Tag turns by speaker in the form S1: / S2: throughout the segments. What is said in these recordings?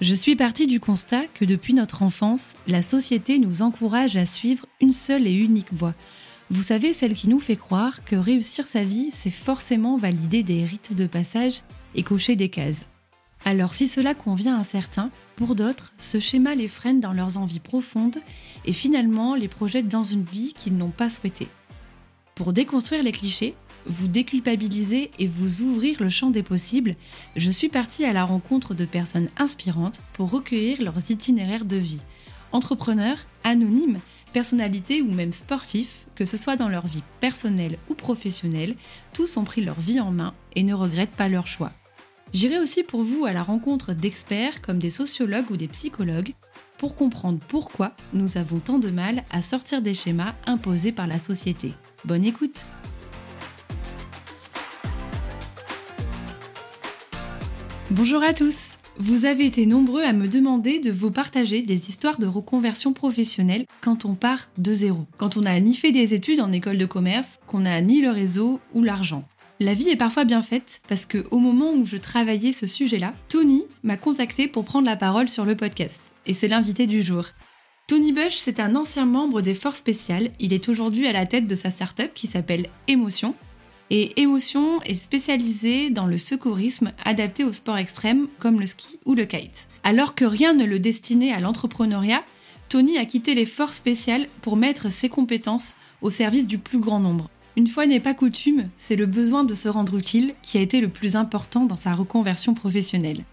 S1: Je suis partie du constat que depuis notre enfance, la société nous encourage à suivre une seule et unique voie. Vous savez, celle qui nous fait croire que réussir sa vie, c'est forcément valider des rites de passage et cocher des cases. Alors si cela convient à certains, pour d'autres, ce schéma les freine dans leurs envies profondes et finalement les projette dans une vie qu'ils n'ont pas souhaitée. Pour déconstruire les clichés, vous déculpabiliser et vous ouvrir le champ des possibles, je suis partie à la rencontre de personnes inspirantes pour recueillir leurs itinéraires de vie. Entrepreneurs, anonymes, personnalités ou même sportifs, que ce soit dans leur vie personnelle ou professionnelle, tous ont pris leur vie en main et ne regrettent pas leur choix. J'irai aussi pour vous à la rencontre d'experts comme des sociologues ou des psychologues pour comprendre pourquoi nous avons tant de mal à sortir des schémas imposés par la société. Bonne écoute Bonjour à tous Vous avez été nombreux à me demander de vous partager des histoires de reconversion professionnelle quand on part de zéro, quand on n'a ni fait des études en école de commerce, qu'on n'a ni le réseau ou l'argent. La vie est parfois bien faite parce que au moment où je travaillais ce sujet-là, Tony m'a contacté pour prendre la parole sur le podcast et c'est l'invité du jour. Tony Bush, c'est un ancien membre des forces spéciales. Il est aujourd'hui à la tête de sa startup qui s'appelle Émotion et Émotion est spécialisée dans le secourisme adapté au sport extrême comme le ski ou le kite. Alors que rien ne le destinait à l'entrepreneuriat, Tony a quitté les forces spéciales pour mettre ses compétences au service du plus grand nombre. Une fois n'est pas coutume, c'est le besoin de se rendre utile qui a été le plus important dans sa reconversion professionnelle.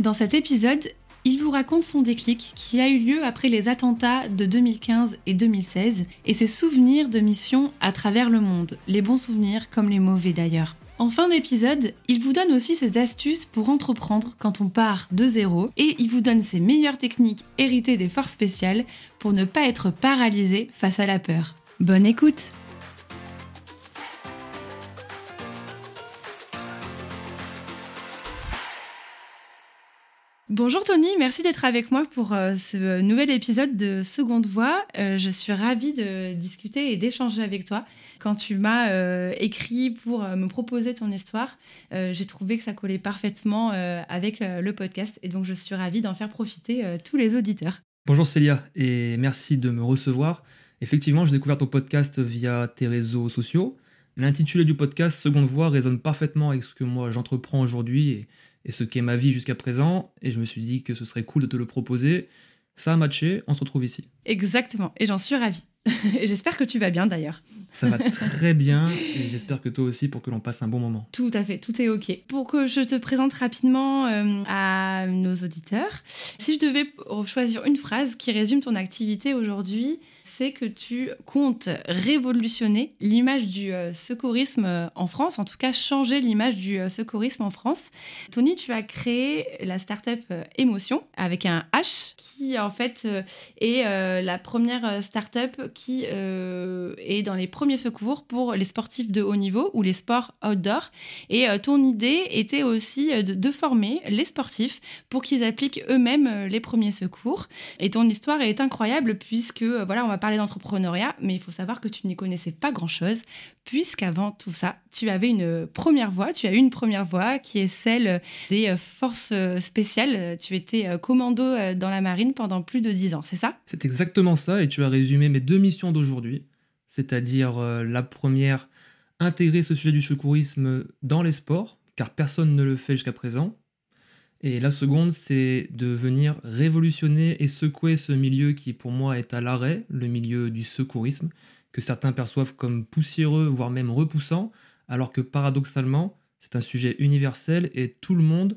S1: Dans cet épisode, il vous raconte son déclic qui a eu lieu après les attentats de 2015 et 2016 et ses souvenirs de mission à travers le monde, les bons souvenirs comme les mauvais d'ailleurs. En fin d'épisode, il vous donne aussi ses astuces pour entreprendre quand on part de zéro et il vous donne ses meilleures techniques héritées des forces spéciales pour ne pas être paralysé face à la peur. Bonne écoute Bonjour Tony, merci d'être avec moi pour euh, ce nouvel épisode de Seconde Voix. Euh, je suis ravie de discuter et d'échanger avec toi. Quand tu m'as euh, écrit pour me proposer ton histoire, j'ai trouvé que ça collait parfaitement avec le podcast et donc je suis ravie d'en faire profiter tous les auditeurs.
S2: Bonjour Célia et merci de me recevoir. Effectivement, j'ai découvert ton podcast via tes réseaux sociaux. L'intitulé du podcast Seconde Voix résonne parfaitement avec ce que moi j'entreprends aujourd'hui et et ce qu'est ma vie jusqu'à présent, et je me suis dit que ce serait cool de te le proposer. Ça a matché, on se retrouve ici.
S1: Exactement, et j'en suis ravie. et j'espère que tu vas bien d'ailleurs.
S2: Ça va très bien, et j'espère que toi aussi pour que l'on passe un bon moment.
S1: Tout à fait, tout est ok. Pour que je te présente rapidement euh, à nos auditeurs, si je devais choisir une phrase qui résume ton activité aujourd'hui, que tu comptes révolutionner l'image du euh, secourisme euh, en France, en tout cas changer l'image du euh, secourisme en France. Tony, tu as créé la startup Émotion avec un H qui en fait est la première startup qui est dans les premiers secours pour les sportifs de haut niveau ou les sports outdoor. Et ton idée était aussi de, de former les sportifs pour qu'ils appliquent eux-mêmes les premiers secours. Et ton histoire est incroyable puisque voilà, on va parler d'entrepreneuriat, mais il faut savoir que tu n'y connaissais pas grand-chose, puisqu'avant tout ça, tu avais une première voie, tu as une première voie qui est celle des euh, forces euh, spéciales. Tu étais euh, commando dans la marine pendant plus de dix ans, c'est ça?
S2: C'est exactement ça, et tu as résumé mes deux missions d'aujourd'hui, c'est-à-dire la première, intégrer ce sujet du secourisme dans les sports, car personne ne le fait jusqu'à présent, et la seconde, c'est de venir révolutionner et secouer ce milieu qui pour moi est à l'arrêt, le milieu du secourisme, que certains perçoivent comme poussiéreux, voire même repoussant, alors que paradoxalement, c'est un sujet universel et tout le monde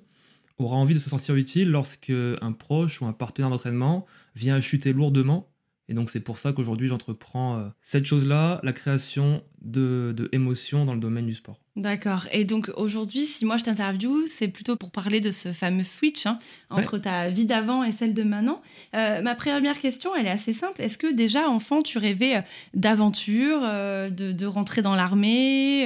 S2: aura envie de se sentir utile lorsque un proche ou un partenaire d'entraînement vient chuter lourdement. Et donc c'est pour ça qu'aujourd'hui j'entreprends euh, cette chose-là, la création de, de émotions dans le domaine du sport.
S1: D'accord. Et donc aujourd'hui, si moi je t'interviewe, c'est plutôt pour parler de ce fameux switch hein, entre ta vie d'avant et celle de maintenant. Euh, ma première question, elle est assez simple. Est-ce que déjà enfant, tu rêvais euh, d'aventure, euh, de, rentrer dans l'armée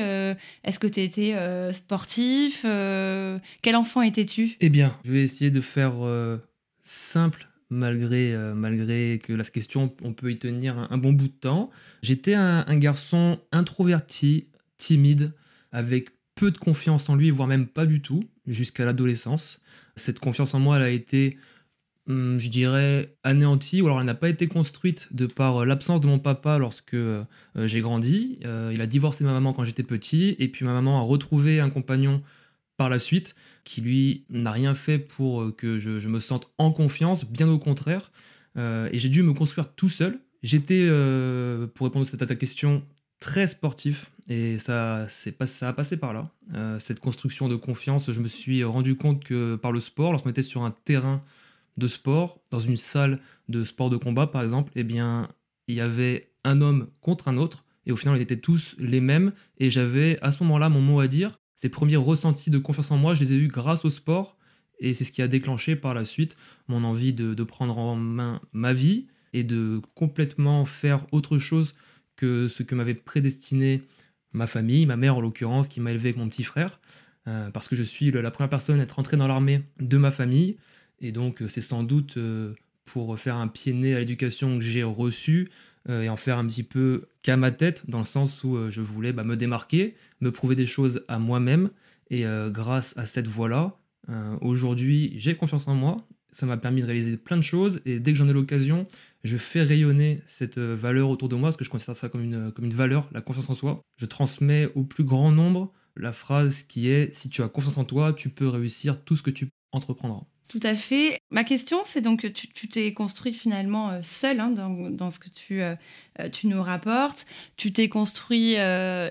S1: Est-ce que tu étais sportif Quel enfant étais-tu?
S2: Eh bien, je vais essayer de faire simple malgré, malgré que la question, on peut y tenir un, bon bout de temps. J'étais un garçon introverti, timide avec peu de confiance en lui, voire même pas du tout, jusqu'à l'adolescence. Cette confiance en moi, elle a été, hum, je dirais, anéantie, ou alors elle n'a pas été construite de par euh, l'absence de mon papa lorsque euh, j'ai grandi. Euh, il a divorcé de ma maman quand j'étais petit, et puis ma maman a retrouvé un compagnon par la suite, qui lui n'a rien fait pour que je, me sente en confiance, bien au contraire. et j'ai dû me construire tout seul. J'étais, pour répondre à ta question, très sportif et ça, pas, ça a passé par là. Euh, cette construction de confiance, je me suis rendu compte que par le sport, lorsqu'on était sur un terrain de sport, dans une salle de sport de combat par exemple, eh bien, il y avait un homme contre un autre et au final, on était tous les mêmes et j'avais à ce moment-là mon mot à dire. Ces premiers ressentis de confiance en moi, je les ai eus grâce au sport et c'est ce qui a déclenché par la suite mon envie de, de prendre en main ma vie et de complètement faire autre chose que ce que m'avait prédestiné ma famille, ma mère en l'occurrence, qui m'a élevé avec mon petit frère, euh, parce que je suis la première personne à être entrée dans l'armée de ma famille, et donc euh, c'est sans doute euh, pour faire un pied nez à l'éducation que j'ai reçue et en faire un petit peu qu'à ma tête, dans le sens où je voulais bah, me démarquer, me prouver des choses à moi-même, et grâce à cette voie-là, aujourd'hui j'ai confiance en moi, ça m'a permis de réaliser plein de choses et dès que j'en ai l'occasion, je fais rayonner cette euh, valeur autour de moi parce que je considère ça comme une, comme une valeur, la confiance en soi. Je transmets au plus grand nombre la phrase qui est si tu as confiance en toi, tu peux réussir tout ce que tu entreprendras.
S1: Tout à fait. Ma question, c'est donc, tu t'es construit finalement euh, seul hein, dans, ce que tu, euh, euh, tu nous rapportes. Tu t'es construit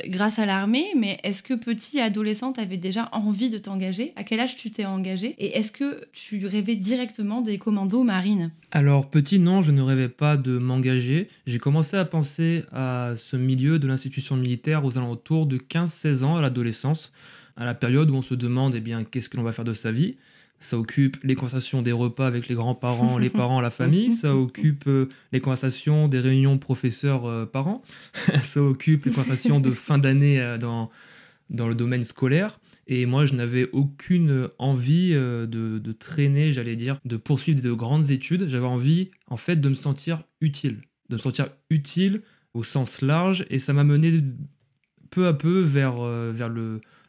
S1: grâce à l'armée, mais est-ce que petit adolescent, tu avais déjà envie de t'engager? À quel âge tu t'es engagé Et est-ce que tu rêvais directement des commandos marines?
S2: Alors, petit, non, je ne rêvais pas de m'engager. J'ai commencé à penser à ce milieu de l'institution militaire aux alentours de 15-16 ans à l'adolescence, à la période où on se demande eh bien, qu'est-ce que l'on va faire de sa vie. Ça occupe les conversations des repas avec les grands-parents, les parents, la famille. Ça occupe euh, les conversations des réunions professeurs-parents. Euh, ça occupe les conversations de fin d'année euh, dans, dans le domaine scolaire. Et moi, je n'avais aucune envie de, de, traîner, j'allais dire, de poursuivre de grandes études. J'avais envie, en fait, de me sentir utile. De me sentir utile au sens large. Et ça m'a mené peu à peu vers, vers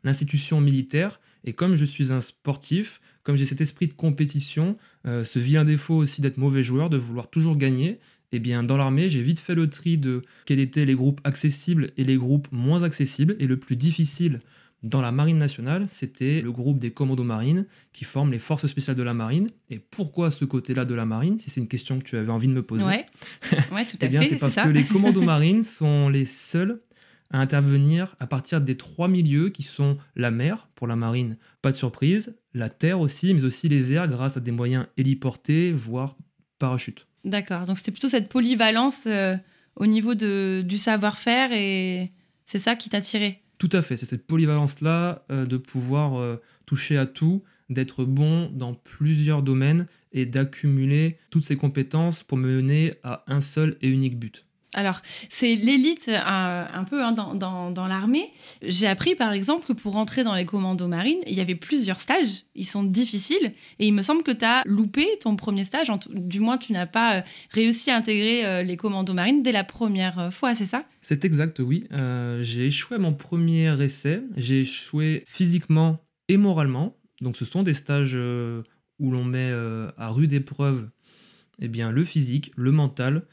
S2: l'institution militaire. Et comme je suis un sportif, comme j'ai cet esprit de compétition, euh, ce vilain défaut aussi d'être mauvais joueur, de vouloir toujours gagner, eh bien dans l'armée, j'ai vite fait le tri de quels étaient les groupes accessibles et les groupes moins accessibles. Et le plus difficile dans la marine nationale, c'était le groupe des commandos marines qui forment les forces spéciales de la marine. Et pourquoi ce côté-là de la marine? Si c'est une question que tu avais envie de me poser.
S1: Ouais, ouais tout à eh bien,
S2: C'est parce que les commandos marines sont les seuls à intervenir à partir des trois milieux qui sont la mer, pour la marine, pas de surprise, la terre aussi, mais aussi les airs grâce à des moyens héliportés, voire parachutes.
S1: D'accord, donc c'était plutôt cette polyvalence euh, au niveau de, du savoir-faire et c'est ça qui t'a tiré
S2: Tout à fait, c'est cette polyvalence-là euh, de pouvoir euh, toucher à tout, d'être bon dans plusieurs domaines et d'accumuler toutes ces compétences pour mener à un seul et unique but.
S1: Alors, c'est l'élite euh, un peu hein, dans, l'armée. J'ai appris par exemple que pour rentrer dans les commandos marines, il y avait plusieurs stages. Ils sont difficiles. Et il me semble que tu as loupé ton premier stage. du moins, tu n'as pas euh, réussi à intégrer euh, les commandos marines dès la première fois, c'est ça?
S2: C'est exact, oui. j'ai échoué à mon premier essai. J'ai échoué physiquement et moralement. Donc, ce sont des stages où l'on met à rude épreuve eh bien, le physique, le mental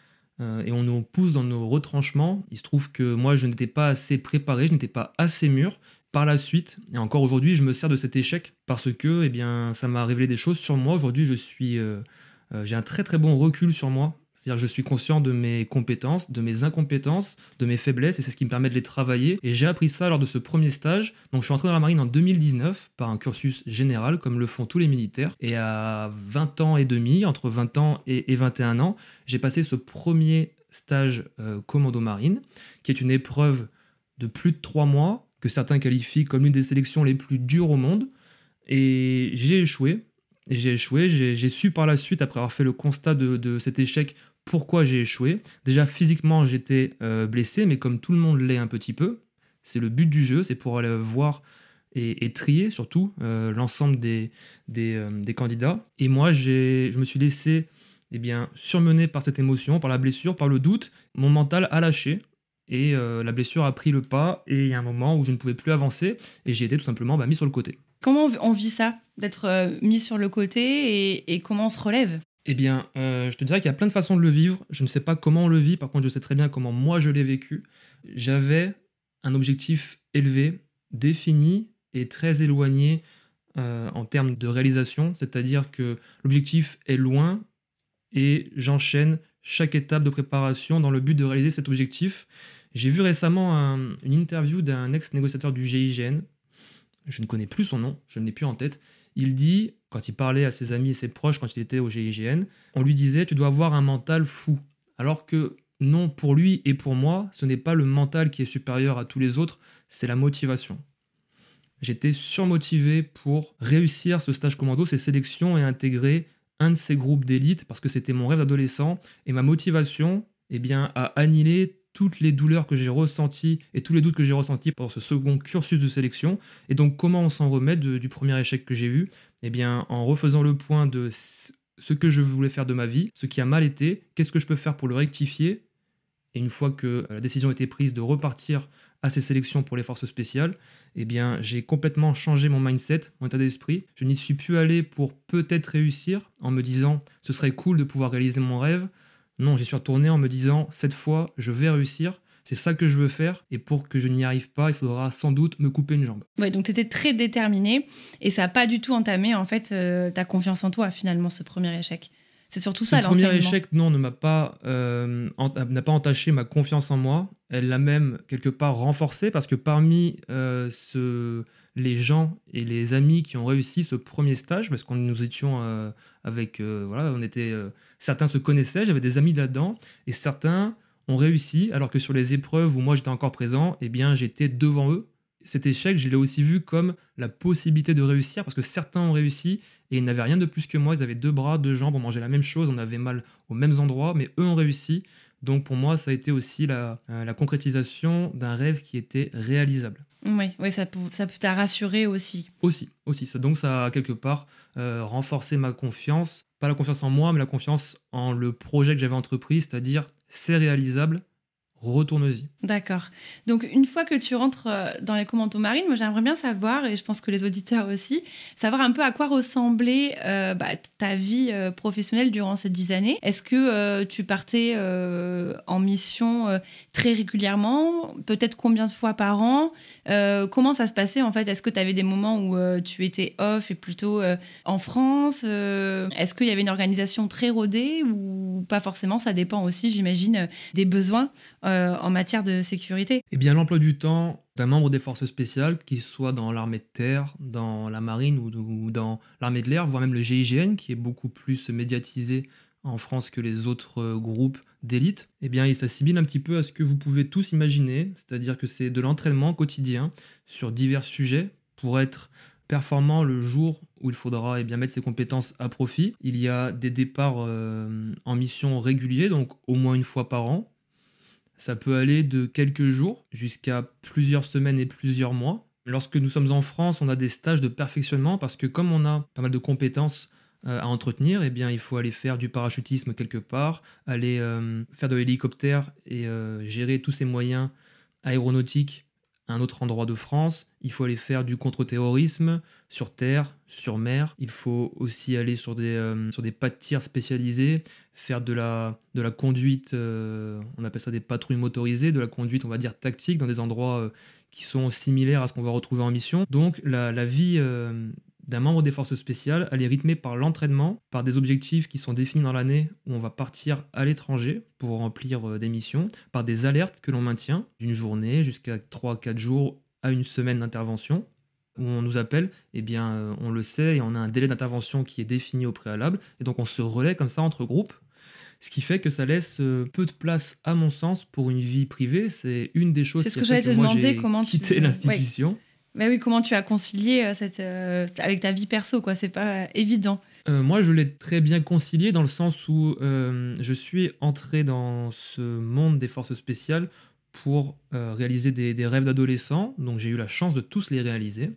S2: et on nous pousse dans nos retranchements. Il se trouve que moi, je n'étais pas assez préparé, je n'étais pas assez mûr. Par la suite, et encore aujourd'hui, je me sers de cet échec parce que eh bien, ça m'a révélé des choses sur moi. Aujourd'hui, je suis, euh, euh, j'ai un très très bon recul sur moi. C'est-à-dire je suis conscient de mes compétences, de mes incompétences, de mes faiblesses, et c'est ce qui me permet de les travailler. Et j'ai appris ça lors de ce premier stage. Donc je suis entré dans la marine en 2019 par un cursus général, comme le font tous les militaires. Et à 20 ans et demi, entre 20 ans et, 21 ans, j'ai passé ce premier stage euh, commando marine, qui est une épreuve de plus de 3 mois, que certains qualifient comme l'une des sélections les plus dures au monde. Et j'ai échoué. J'ai échoué. J'ai su par la suite, après avoir fait le constat de, cet échec, pourquoi j'ai échoué. Déjà, physiquement, j'étais euh, blessé, mais comme tout le monde l'est un petit peu, c'est le but du jeu, c'est pour aller voir et, trier surtout euh, l'ensemble des, des, des, candidats. Et moi, je me suis laissé eh bien, surmené par cette émotion, par la blessure, par le doute, mon mental a lâché et euh, la blessure a pris le pas et il y a un moment où je ne pouvais plus avancer et j'ai été tout simplement bah, mis sur le côté.
S1: Comment on vit ça, d'être euh, mis sur le côté et, comment on se relève?
S2: Eh bien, euh, je te dirais qu'il y a plein de façons de le vivre. Je ne sais pas comment on le vit, par contre je sais très bien comment moi je l'ai vécu. J'avais un objectif élevé, défini et très éloigné en termes de réalisation, c'est-à-dire que l'objectif est loin et j'enchaîne chaque étape de préparation dans le but de réaliser cet objectif. J'ai vu récemment une interview d'un ex-négociateur du GIGN, je ne connais plus son nom, je ne l'ai plus en tête. Il dit, quand il parlait à ses amis et ses proches quand il était au GIGN, on lui disait Tu dois avoir un mental fou. Alors que non, pour lui et pour moi, ce n'est pas le mental qui est supérieur à tous les autres, c'est la motivation. J'étais surmotivé pour réussir ce stage commando, ces sélections et intégrer un de ces groupes d'élite parce que c'était mon rêve d'adolescent et ma motivation eh bien, a annihilé toutes les douleurs que j'ai ressenties et tous les doutes que j'ai ressentis pendant ce second cursus de sélection. Et donc, comment on s'en remet du premier échec que j'ai eu? Eh bien, en refaisant le point de ce que je voulais faire de ma vie, ce qui a mal été, qu'est-ce que je peux faire pour le rectifier? Et une fois que la décision a été prise de repartir à ces sélections pour les forces spéciales, eh bien, j'ai complètement changé mon mindset, mon état d'esprit. Je n'y suis plus allé pour peut-être réussir en me disant ce serait cool de pouvoir réaliser mon rêve. Non, j'y suis retourné en me disant cette fois, je vais réussir. C'est ça que je veux faire et pour que je n'y arrive pas, il faudra sans doute me couper une jambe.
S1: Ouais, donc tu étais très déterminé et ça n'a pas du tout entamé en fait euh, ta confiance en toi finalement ce premier échec. C'est surtout ça.
S2: Le premier échec, non, ne m'a pas, euh, n'a pas entaché ma confiance en moi. Elle l'a même quelque part renforcée parce que parmi euh, ce, les gens et les amis qui ont réussi ce premier stage, parce qu'on nous étions euh, avec, voilà, on était, certains se connaissaient, j'avais des amis là-dedans, et certains ont réussi, alors que sur les épreuves où moi j'étais encore présent, eh bien j'étais devant eux cet échec, je l'ai aussi vu comme la possibilité de réussir, parce que certains ont réussi et ils n'avaient rien de plus que moi. Ils avaient deux bras, deux jambes, on mangeait la même chose, on avait mal aux mêmes endroits, mais eux ont réussi. Donc pour moi, ça a été aussi la, euh, concrétisation d'un rêve qui était réalisable.
S1: Oui, oui ça peut ça t'a rassuré aussi.
S2: Aussi, aussi. Ça, donc ça a quelque part euh, renforcé ma confiance, pas la confiance en moi, mais la confiance en le projet que j'avais entrepris, c'est-à-dire c'est réalisable, retourne-y.
S1: D'accord. Donc une fois que tu rentres euh, dans les commandos marines, moi j'aimerais bien savoir, et je pense que les auditeurs aussi, savoir un peu à quoi ressemblait euh, bah, ta vie euh, professionnelle durant ces dix années. Est-ce que tu partais en mission très régulièrement Peut-être combien de fois par an? Comment ça se passait en fait? Est-ce que tu avais des moments où tu étais off et plutôt en France Est-ce qu'il y avait une organisation très rodée ou pas forcément? Ça dépend aussi, j'imagine, des besoins en matière de sécurité.
S2: Eh bien, l'emploi du temps d'un membre des forces spéciales, qu'il soit dans l'armée de terre, dans la marine ou, dans l'armée de l'air, voire même le GIGN, qui est beaucoup plus médiatisé en France que les autres euh, groupes d'élite, eh bien, il s'assimile un petit peu à ce que vous pouvez tous imaginer, c'est-à-dire que c'est de l'entraînement quotidien sur divers sujets pour être performant le jour où il faudra eh mettre ses compétences à profit. Il y a des départs euh, en mission réguliers, donc au moins une fois par an, ça peut aller de quelques jours jusqu'à plusieurs semaines et plusieurs mois. Lorsque nous sommes en France, on a des stages de perfectionnement parce que comme on a pas mal de compétences euh, à entretenir, eh bien, il faut aller faire du parachutisme quelque part, aller euh, faire de l'hélicoptère et euh, gérer tous ces moyens aéronautiques un autre endroit de France. Il faut aller faire du contre-terrorisme sur terre, sur mer. Il faut aussi aller sur des, euh, sur des pas de tir spécialisés, faire de la, de la conduite, euh, on appelle ça des patrouilles motorisées, de la conduite, on va dire, tactique dans des endroits euh, qui sont similaires à ce qu'on va retrouver en mission. Donc la, la vie d'un membre des forces spéciales, elle est rythmée par l'entraînement, par des objectifs qui sont définis dans l'année où on va partir à l'étranger pour remplir euh, des missions, par des alertes que l'on maintient d'une journée jusqu'à 3-4 jours à une semaine d'intervention où on nous appelle, eh bien, euh, on le sait et on a un délai d'intervention qui est défini au préalable, et donc on se relaie comme ça entre groupes, ce qui fait que ça laisse euh, peu de place, à mon sens, pour une vie privée. C'est une des choses
S1: C'est ce
S2: qui
S1: que te
S2: moi,
S1: demander,
S2: j'ai quitté
S1: ouais. Mais oui, comment tu as concilié euh, cette, euh, avec ta vie perso, quoi C'est pas euh, évident.
S2: Moi, je l'ai très bien concilié dans le sens où je suis entré dans ce monde des forces spéciales pour réaliser des, des rêves d'adolescent. Donc, j'ai eu la chance de tous les réaliser.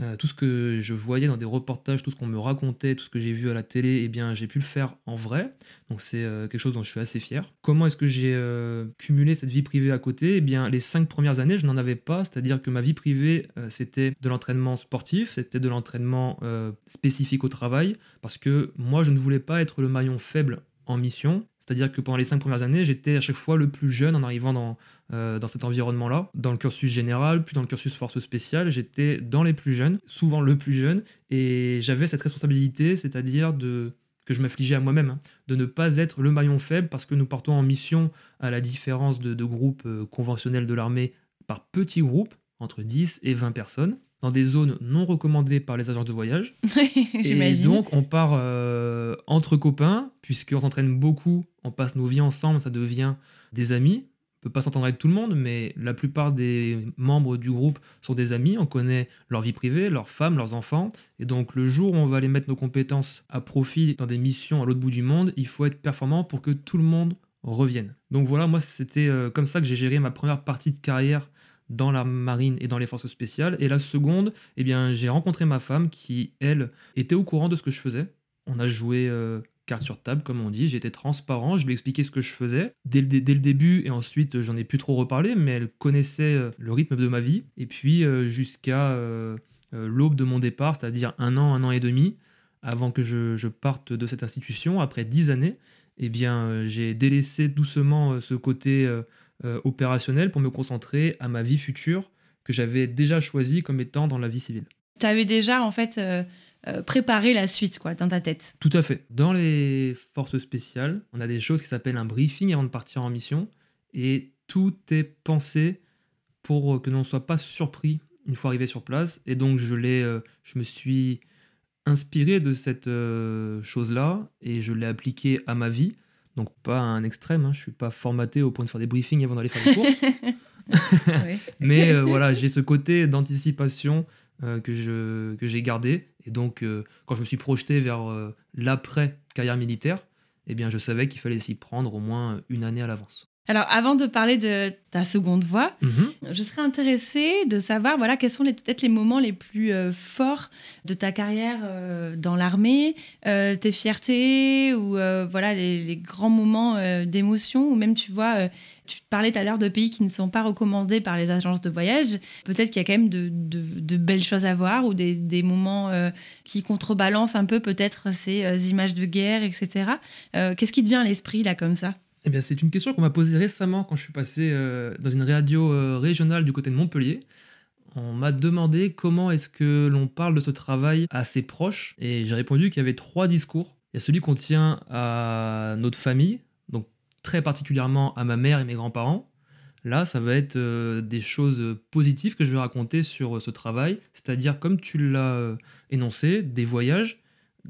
S2: Euh, tout ce que je voyais dans des reportages, tout ce qu'on me racontait, tout ce que j'ai vu à la télé, eh bien, j'ai pu le faire en vrai. Donc, c'est euh, quelque chose dont je suis assez fier. Comment est-ce que j'ai euh, cumulé cette vie privée à côté? Eh bien, les cinq premières années, je n'en avais pas. C'est-à-dire que ma vie privée, c'était de l'entraînement sportif, c'était de l'entraînement spécifique au travail, parce que moi, je ne voulais pas être le maillon faible en mission. C'est-à-dire que pendant les cinq premières années, j'étais à chaque fois le plus jeune en arrivant dans, euh, dans cet environnement-là. Dans le cursus général, puis dans le cursus force spéciale, j'étais dans les plus jeunes, souvent le plus jeune, et j'avais cette responsabilité, c'est-à-dire de que je m'affligeais à moi-même, hein, de ne pas être le maillon faible parce que nous partons en mission, à la différence de, de groupes euh, conventionnels de l'armée, par petits groupes, entre 10 et 20 personnes, dans des zones non recommandées par les agences de voyage. Et donc, on part euh, entre copains, puisqu'on s'entraîne beaucoup, on passe nos vies ensemble, ça devient des amis. Peut pas s'entendre avec tout le monde, mais la plupart des membres du groupe sont des amis. On connaît leur vie privée, leurs femmes, leurs enfants. Et donc, le jour où on va aller mettre nos compétences à profit dans des missions à l'autre bout du monde, il faut être performant pour que tout le monde revienne. Donc voilà, moi, c'était euh, comme ça que j'ai géré ma première partie de carrière dans la marine et dans les forces spéciales. Et la seconde, eh bien, j'ai rencontré ma femme qui, elle, était au courant de ce que je faisais. On a joué euh, carte sur table, comme on dit. J'étais transparent, je lui ai expliqué ce que je faisais dès le, début, et ensuite, j'en ai plus trop reparlé, mais elle connaissait euh, le rythme de ma vie. Et puis, euh, jusqu'à euh, l'aube de mon départ, c'est-à-dire un an, un an et demi, avant que je, parte de cette institution, après dix années, eh bien, j'ai délaissé doucement ce côté opérationnel pour me concentrer à ma vie future que j'avais déjà choisie comme étant dans la vie civile.
S1: Tu avais déjà, en fait, euh, préparé la suite, quoi, dans ta tête.
S2: Tout à fait. Dans les forces spéciales, on a des choses qui s'appellent un briefing avant de partir en mission et tout est pensé pour que l'on ne soit pas surpris une fois arrivé sur place. Et donc, je, l'ai, euh, je me suis inspiré de cette euh, chose-là et je l'ai appliquée à ma vie. Donc, pas à un extrême, hein, je ne suis pas formaté au point de faire des briefings avant d'aller faire des courses. Mais euh, voilà, j'ai ce côté d'anticipation euh, que, j'ai gardé. Et donc, euh, quand je me suis projeté vers euh, l'après-carrière militaire, eh bien, je savais qu'il fallait s'y prendre au moins une année à l'avance.
S1: Alors, avant de parler de ta seconde voix,
S2: Mhm.
S1: je serais intéressée de savoir voilà, quels sont peut-être les moments les plus euh, forts de ta carrière euh, dans l'armée, euh, tes fiertés ou voilà, les, les grands moments d'émotion, ou même, tu vois, tu parlais tout à l'heure de pays qui ne sont pas recommandés par les agences de voyage. Peut-être qu'il y a quand même de, de- de belles choses à voir ou des, des moments qui contrebalancent un peu peut-être ces images de guerre, etc. Qu'est-ce qui te vient à l'esprit là comme ça?
S2: Eh bien, c'est une question qu'on m'a posée récemment quand je suis passé euh, dans une radio euh, régionale du côté de Montpellier. On m'a demandé comment est-ce que l'on parle de ce travail à ses proches et j'ai répondu qu'il y avait trois discours. Il y a celui qu'on tient à notre famille, donc très particulièrement à ma mère et mes grands-parents. Là, ça va être euh, des choses positives que je vais raconter sur ce travail, c'est-à-dire comme tu l'as énoncé, des voyages.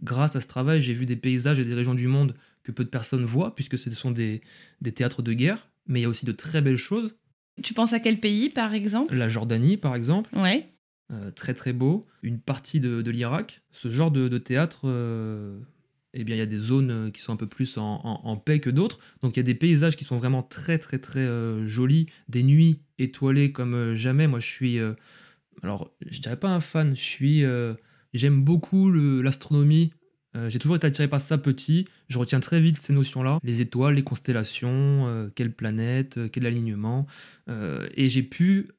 S2: Grâce à ce travail, j'ai vu des paysages et des régions du monde que peu de personnes voient, puisque ce sont des, des théâtres de guerre, mais il y a aussi de très belles choses.
S1: Tu penses à quel pays, par exemple?
S2: La Jordanie, par exemple,
S1: Ouais.
S2: euh, très très beau. Une partie de, de l'Irak. Ce genre de, de théâtre, euh, eh bien, il y a des zones qui sont un peu plus en, en- en paix que d'autres. Donc il y a des paysages qui sont vraiment très très très euh, jolis. Des nuits étoilées comme jamais. Moi, je suis... alors, je dirais pas un fan, je suis... J'aime beaucoup l'astronomie. Euh, J'ai toujours été attiré par ça petit. Je retiens très vite ces notions-là. Les étoiles, les constellations, euh, quelle planète, euh, quel alignement. Euh, et j'ai pu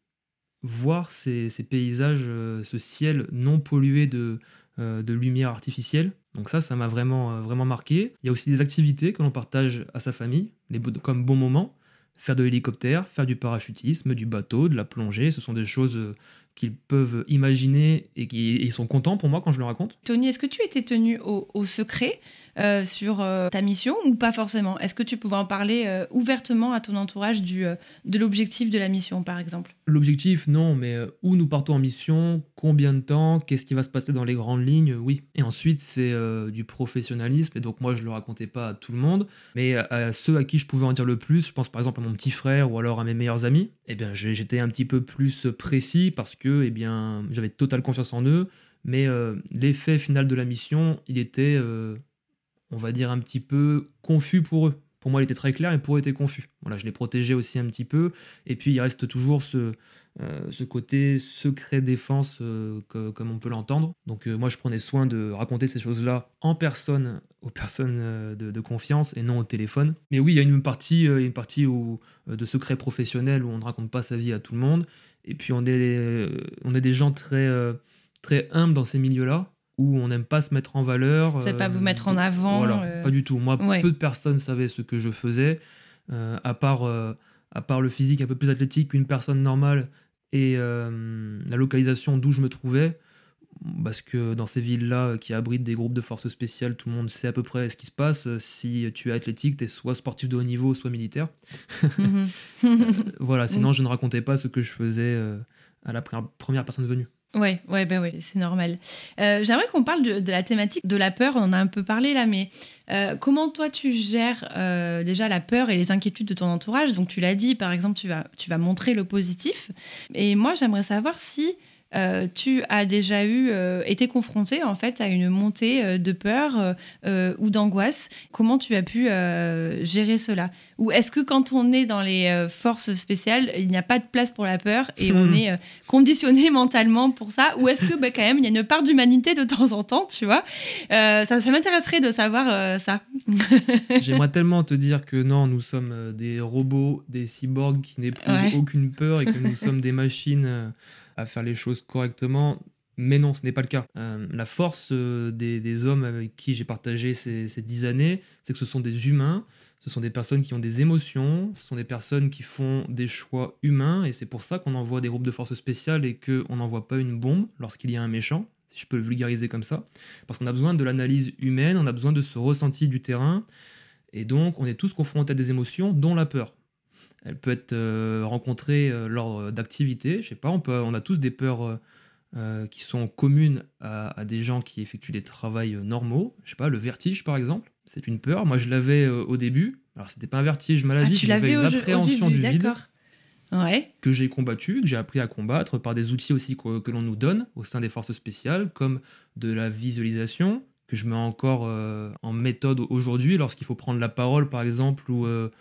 S2: voir ces, paysages, ce ciel non pollué de, lumière artificielle. Donc ça, ça m'a vraiment, vraiment marqué. Il y a aussi des activités que l'on partage à sa famille, comme bons moments. Faire de l'hélicoptère, faire du parachutisme, du bateau, de la plongée, ce sont des choses qu'ils peuvent imaginer et qu'ils sont contents pour moi quand je le raconte.
S1: Tony, est-ce que tu étais tenu au, secret euh, sur euh, ta mission ou pas forcément? Est-ce que tu pouvais en parler euh, ouvertement à ton entourage du, de l'objectif de la mission, par exemple?
S2: L'objectif, non, mais où nous partons en mission, combien de temps, qu'est-ce qui va se passer dans les grandes lignes, oui. Et ensuite, c'est du professionnalisme, et donc moi, je le racontais pas à tout le monde, mais à ceux à qui je pouvais en dire le plus, je pense par exemple à mon petit frère ou alors à mes meilleurs amis, eh bien, j'étais un petit peu plus précis parce que, eh bien, j'avais totale confiance en eux, mais l'effet final de la mission, il était on va dire, un petit peu confus pour eux. Pour moi, il était très clair et pour eux, il était confus. Voilà, je l'ai protégé aussi un petit peu. Et puis, il reste toujours ce, euh, côté secret défense, euh, comme on peut l'entendre. Donc, euh, moi, je prenais soin de raconter ces choses-là en personne, aux personnes de, confiance et non au téléphone. Mais oui, il y a une partie, une partie de secret professionnel où on ne raconte pas sa vie à tout le monde. Et puis, on est, on est des gens très, très humbles dans ces milieux-là où on n'aime pas se mettre en valeur.
S1: Vous pas vous mettre en avant.
S2: Voilà, euh, pas du tout. Moi, peu de personnes savaient ce que je faisais, euh, à, part, euh, à part le physique un peu plus athlétique qu'une personne normale et la localisation d'où je me trouvais. Parce que dans ces villes-là qui abritent des groupes de forces spéciales, tout le monde sait à peu près ce qui se passe. Si tu es athlétique, tu es soit sportif de haut niveau, soit militaire. Mhm. voilà, sinon je ne racontais pas ce que je faisais à la première personne venue.
S1: Ouais, ouais, ben ouais, c'est normal. Euh, j'aimerais qu'on parle de, la thématique de la peur. On en a un peu parlé là, mais euh, comment toi tu gères euh, déjà la peur et les inquiétudes de ton entourage? Donc tu l'as dit, par exemple, tu vas, tu vas montrer le positif. Et moi, j'aimerais savoir si euh, tu as déjà eu euh, été confronté en fait à une montée euh, de peur ou d'angoisse. Comment tu as pu gérer cela? Ou est-ce que quand on est dans les forces spéciales, il n'y a pas de place pour la peur et on hmm. est conditionné mentalement pour ça? Ou est-ce que bah, quand même il y a une part d'humanité de temps en temps, tu vois? Ça, ça m'intéresserait de savoir ça.
S2: J'aimerais tellement te dire que non, nous sommes des robots, des cyborgs qui n'éprouvent aucune peur et que nous sommes des machines à faire les choses correctement. Mais non, ce n'est pas le cas. Euh, la force euh, des, hommes avec qui j'ai partagé ces, dix années, c'est que ce sont des humains, ce sont des personnes qui ont des émotions, ce sont des personnes qui font des choix humains, et c'est pour ça qu'on envoie des groupes de forces spéciales et qu'on n'envoie pas une bombe lorsqu'il y a un méchant, si je peux le vulgariser comme ça. Parce qu'on a besoin de l'analyse humaine, on a besoin de ce ressenti du terrain, et donc on est tous confrontés à des émotions, dont la peur. Elle peut être euh, rencontrée euh, lors d'activités. Je sais pas, on, peut, on a tous des peurs euh, qui sont communes à, des gens qui effectuent des travails normaux. Je sais pas, le vertige par exemple, c'est une peur. Moi, je l'avais au début. Alors, c'était pas un vertige maladie,
S1: ah, j'avais une
S2: appréhension du vide.
S1: Ouais.
S2: que j'ai combattu, que j'ai appris à combattre par des outils aussi que, l'on nous donne au sein des forces spéciales, comme de la visualisation, que je mets encore en méthode aujourd'hui lorsqu'il faut prendre la parole, par exemple, ou euh,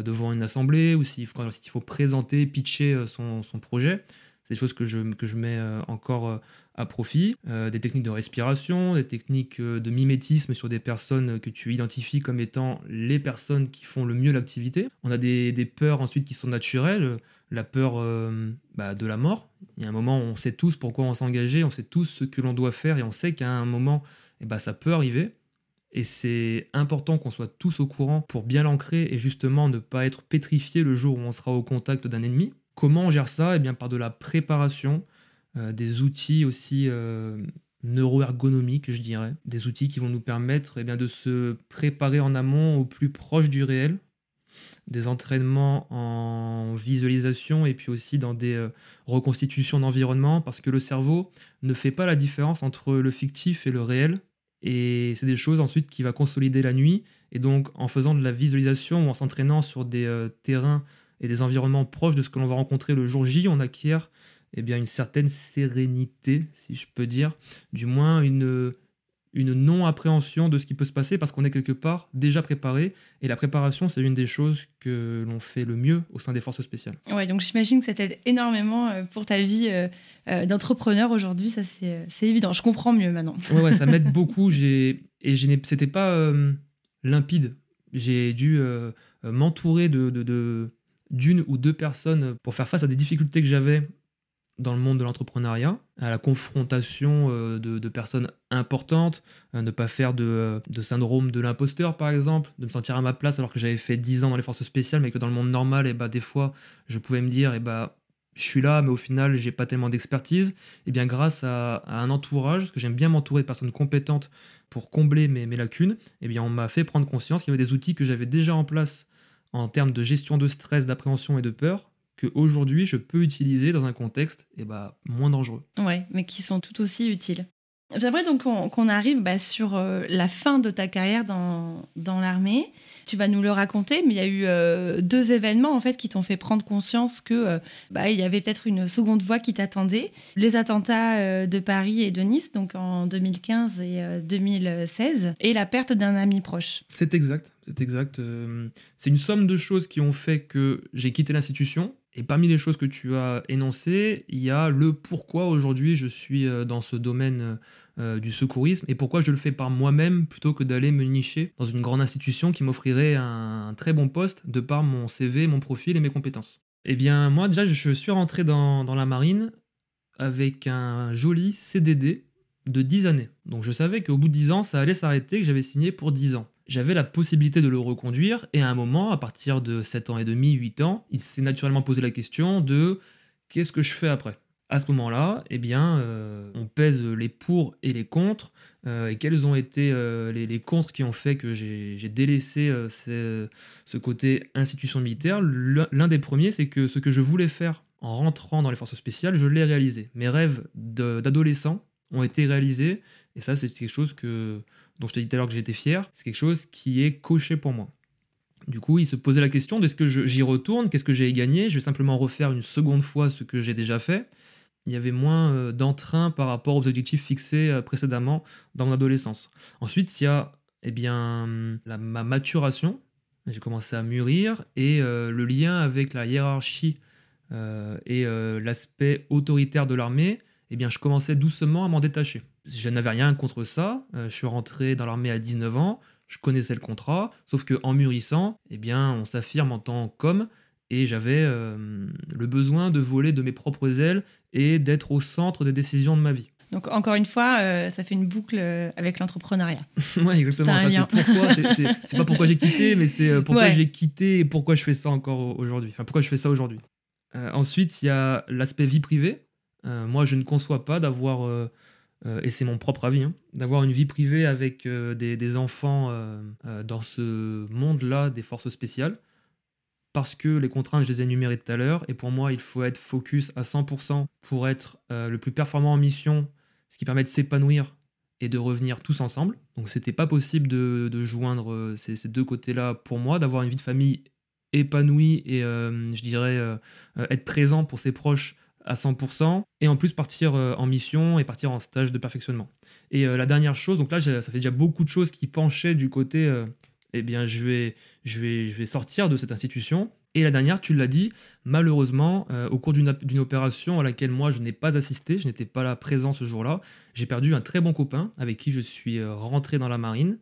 S2: devant une assemblée ou s'il faut, présenter, pitcher euh, son, projet. C'est des choses que je, que je mets euh, encore à profit. des techniques de respiration, des techniques de mimétisme sur des personnes que tu identifies comme étant les personnes qui font le mieux l'activité. On a des, peurs ensuite qui sont naturelles. La peur bah, de la mort. Il y a un moment on sait tous pourquoi on s'est engagé, on sait tous ce que l'on doit faire et on sait qu'à un moment, eh bah, ça peut arriver. Et c'est important qu'on soit tous au courant pour bien l'ancrer et justement ne pas être pétrifié le jour où on sera au contact d'un ennemi. Comment on gère ça? Eh bien par de la préparation, euh, des outils aussi euh, neuroergonomiques, je dirais, des outils qui vont nous permettre eh bien, de se préparer en amont au plus proche du réel, des entraînements en visualisation et puis aussi dans des euh, reconstitutions d'environnement, parce que le cerveau ne fait pas la différence entre le fictif et le réel. Et c'est des choses ensuite qui va consolider la nuit. Et donc, en faisant de la visualisation ou en s'entraînant sur des euh, terrains et des environnements proches de ce que l'on va rencontrer le jour J, on acquiert eh bien, une certaine sérénité, si je peux dire, du moins une, une non-appréhension de ce qui peut se passer parce qu'on est quelque part déjà préparé. Et la préparation, c'est une des choses que l'on fait le mieux au sein des forces spéciales.
S1: Ouais, donc j'imagine que ça t'aide énormément euh, pour ta vie euh, euh, d'entrepreneur aujourd'hui. Ça, c'est évident. Je comprends mieux maintenant.
S2: Ouais, ouais ça m'aide beaucoup. Et c'était pas limpide. J'ai dû m'entourer de, de, d'une ou deux personnes pour faire face à des difficultés que j'avais dans le monde de l'entrepreneuriat, à la confrontation euh, de, personnes importantes, ne pas faire de, syndrome de l'imposteur par exemple, de me sentir à ma place alors que j'avais fait 10 ans dans les forces spéciales mais que dans le monde normal, et eh bah, des fois je pouvais me dire, et eh bah, je suis là, mais au final, j'ai pas tellement d'expertise. Et eh bien, grâce à, un entourage, parce que j'aime bien m'entourer de personnes compétentes pour combler mes, lacunes, et bien, on m'a fait prendre conscience qu'il y avait des outils que j'avais déjà en place en termes de gestion de stress, d'appréhension et de peur, que aujourd'hui je peux utiliser dans un contexte eh bah, moins dangereux.
S1: Ouais, mais qui sont tout aussi utiles. J'aimerais donc qu'on arrive bah, sur euh, la fin de ta carrière dans, dans l'armée. Tu vas nous le raconter, mais il y a eu euh, deux événements en fait qui t'ont fait prendre conscience que euh, bah, il y avait peut-être une seconde voie qui t'attendait. Les attentats de Paris et de Nice, donc en 2015 et 2016, et la perte d'un ami proche.
S2: C'est exact, c'est exact. c'est une somme de choses qui ont fait que j'ai quitté l'institution et parmi les choses que tu as énoncées, il y a le pourquoi aujourd'hui je suis euh, dans ce domaine euh, du secourisme et pourquoi je le fais par moi-même plutôt que d'aller me nicher dans une grande institution qui m'offrirait un, très bon poste de par mon CV, mon profil et mes compétences. Eh bien, moi déjà, je suis rentré dans, dans la marine avec un joli CDD de 10 années. Donc je savais qu'au bout de 10 ans, ça allait s'arrêter, que j'avais signé pour 10 ans j'avais la possibilité de le reconduire, et à un moment, à partir de 7 ans et demi, 8 ans, il s'est naturellement posé la question de qu'est-ce que je fais après? À ce moment-là, eh bien, euh, on pèse les pour et les contre. Euh, et quels ont été euh, les, contre qui ont fait que j'ai délaissé ce, côté institution militaire? L'un des premiers, c'est que ce que je voulais faire en rentrant dans les forces spéciales, je l'ai réalisé. Mes rêves d'adolescent ont été réalisés. Et ça, c'est quelque chose que, dont je t'ai dit tout à l'heure que j'étais fier, c'est quelque chose qui est coché pour moi. Du coup, il se posait la question est-ce que j'y retourne, qu'est-ce que j'ai gagné, je vais simplement refaire une seconde fois ce que j'ai déjà fait. Il y avait moins euh, d'entrain par rapport aux objectifs fixés euh, précédemment dans mon adolescence. Ensuite, il y a eh bien, ma maturation. J'ai commencé à mûrir et euh, le lien avec la hiérarchie et l'aspect autoritaire de l'armée, eh bien, je commençais doucement à m'en détacher je n'avais rien contre ça. Euh, je suis rentré dans l'armée à 19 ans, je connaissais le contrat, sauf que en mûrissant, eh bien, on s'affirme en tant qu'homme et j'avais euh, le besoin de voler de mes propres ailes et d'être au centre des décisions de ma vie.
S1: Donc encore une fois, euh, ça fait une boucle avec l'entrepreneuriat.
S2: ouais, exactement. C'est pas pourquoi j'ai quitté, mais c'est pourquoi j'ai quitté et pourquoi je fais ça encore aujourd'hui. Enfin, pourquoi je fais ça aujourd'hui. ensuite, il y a l'aspect vie privée. Moi, je ne conçois pas d'avoir euh, et c'est mon propre avis, hein, d'avoir une vie privée avec euh, des, enfants euh, dans ce monde-là des forces spéciales, parce que les contraintes, je les ai énumérées tout à l'heure, et pour moi, il faut être focus à 100% pour être le plus performant en mission, ce qui permet de s'épanouir et de revenir tous ensemble. Donc c'était pas possible de, joindre ces deux côtés-là pour moi, d'avoir une vie de famille épanouie et je dirais être présent pour ses proches à 100% et en plus partir euh, en mission et partir en stage de perfectionnement. Et euh, la dernière chose, donc là ça fait déjà beaucoup de choses qui penchaient du côté euh, eh bien je vais, je, vais, je vais sortir de cette institution. Et la dernière, tu l'as dit, malheureusement, au cours d'une opération à laquelle moi je n'ai pas assisté, je n'étais pas là présent ce jour-là, j'ai perdu un très bon copain avec qui je suis rentré dans la marine,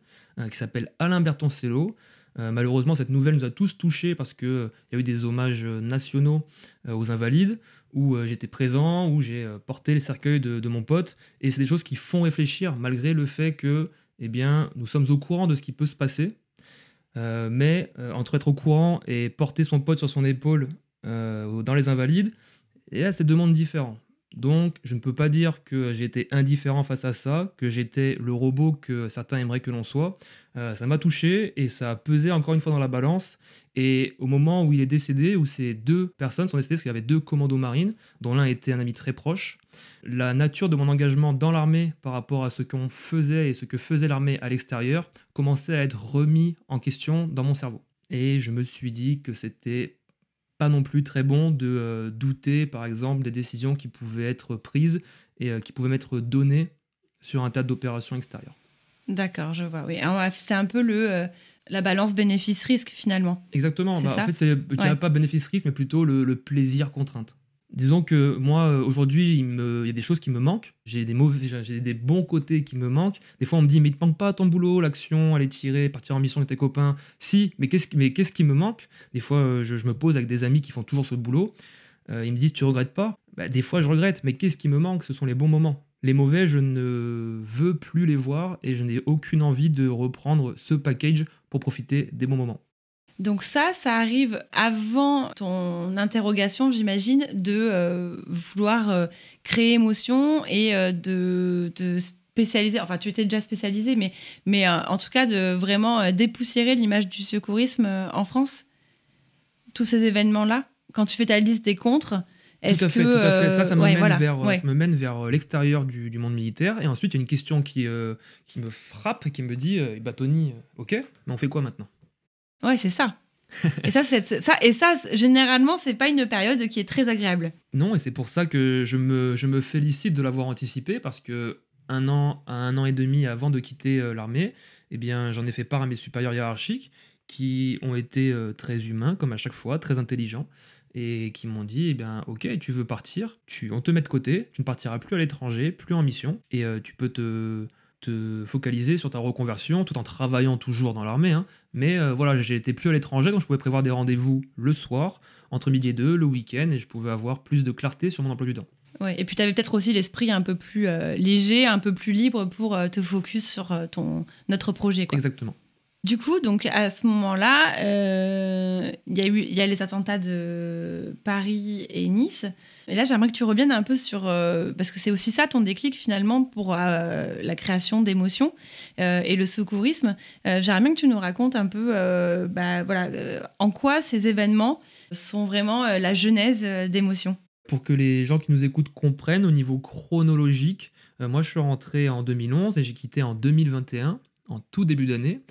S2: qui s'appelle Alain Bertoncello. malheureusement, cette nouvelle nous a tous touchés parce qu'il il y a eu des hommages nationaux aux invalides où euh, j'étais présent, où j'ai euh, porté les cercueils de, mon pote. Et c'est des choses qui font réfléchir, malgré le fait que eh bien, nous sommes au courant de ce qui peut se passer. Euh, mais entre être au courant et porter son pote sur son épaule dans les invalides, et là, c'est deux mondes différents. Donc, je ne peux pas dire que j'étais indifférent face à ça, que j'étais le robot que certains aimeraient que l'on soit. Euh, ça m'a touché et ça a pesé encore une fois dans la balance. Et au moment où il est décédé, où ces deux personnes sont décédées, parce qu'il y avait deux commandos marines, dont l'un était un ami très proche, la nature de mon engagement dans l'armée par rapport à ce qu'on faisait et ce que faisait l'armée à l'extérieur commençait à être remis en question dans mon cerveau. Et je me suis dit que c'était pas non plus très bon de euh, douter, par exemple, des décisions qui pouvaient être prises et euh, qui pouvaient m'être données sur un tas d'opérations extérieures.
S1: D'accord, je vois. Oui, c'est un peu le euh, la balance bénéfice-risque finalement.
S2: Exactement. Bah, en fait, c'est ouais. pas bénéfice-risque, mais plutôt le plaisir-contrainte. Disons que moi, euh, aujourd'hui, il, y a des choses qui me manquent. J'ai des, bons côtés qui me manquent. Des fois, on me dit, mais il te manque pas ton boulot, l'action, aller tirer, partir en mission avec tes copains. Si, mais qu'est-ce, mais qu'est-ce qui me manque? Des fois, euh, je, me pose avec des amis qui font toujours ce boulot. Euh, ils me disent, tu regrettes pas? Bah, Des fois, je regrette, mais qu'est-ce qui me manque? Ce sont les bons moments. Les mauvais, je ne veux plus les voir et je n'ai aucune envie de reprendre ce package pour profiter des bons moments.
S1: Donc ça, ça arrive avant ton interrogation, j'imagine, de euh, vouloir euh, créer émotion et euh, de, de, spécialiser. Enfin, tu étais déjà spécialisé, mais, mais en tout cas de vraiment dépoussiérer l'image du secourisme en France? Tous ces événements-là, quand tu fais ta liste des contres,
S2: tout à fait, tout à fait. Ça, ça me, mène vers, ça me mène vers l'extérieur du, du, monde militaire. Et ensuite, il y a une question qui, qui me frappe et qui me dit bah, Tony, ok, mais on fait quoi maintenant?
S1: Ouais, c'est ça. et ça, ça, et ça, généralement, c'est pas une période qui est très agréable.
S2: Non, et c'est pour ça que je me, félicite de l'avoir anticipé parce que un an un an et demi avant de quitter euh, l'armée, eh bien, j'en ai fait part à mes supérieurs hiérarchiques qui ont été euh, très humains, comme à chaque fois, très intelligents, et qui m'ont dit, eh bien, ok, tu veux partir, tu, on te met de côté, tu ne partiras plus à l'étranger, plus en mission, et euh, tu peux te te focaliser sur ta reconversion tout en travaillant toujours dans l'armée. Hein. Mais euh, voilà, j'ai été plus à l'étranger, donc je pouvais prévoir des rendez-vous le soir, entre midi et deux, le week-end, et je pouvais avoir plus de clarté sur mon emploi du temps.
S1: Ouais, et puis tu avais peut-être aussi l'esprit un peu plus euh, léger, un peu plus libre pour euh, te focus sur ton, notre projet. Quoi.
S2: Exactement.
S1: Du coup, donc à ce moment-là, euh, il y, a eu, y a les attentats de Paris et Nice. Et là, j'aimerais que tu reviennes un peu sur... Euh, parce que c'est aussi ça ton déclic finalement pour euh, la création d'émotions et le secourisme. j'aimerais bien que tu nous racontes un peu bah, voilà, en quoi ces événements sont vraiment la genèse d'émotions.
S2: Pour que les gens qui nous écoutent comprennent au niveau chronologique, moi je suis rentré en 2011 et j'ai quitté en 2021 en tout début d'année.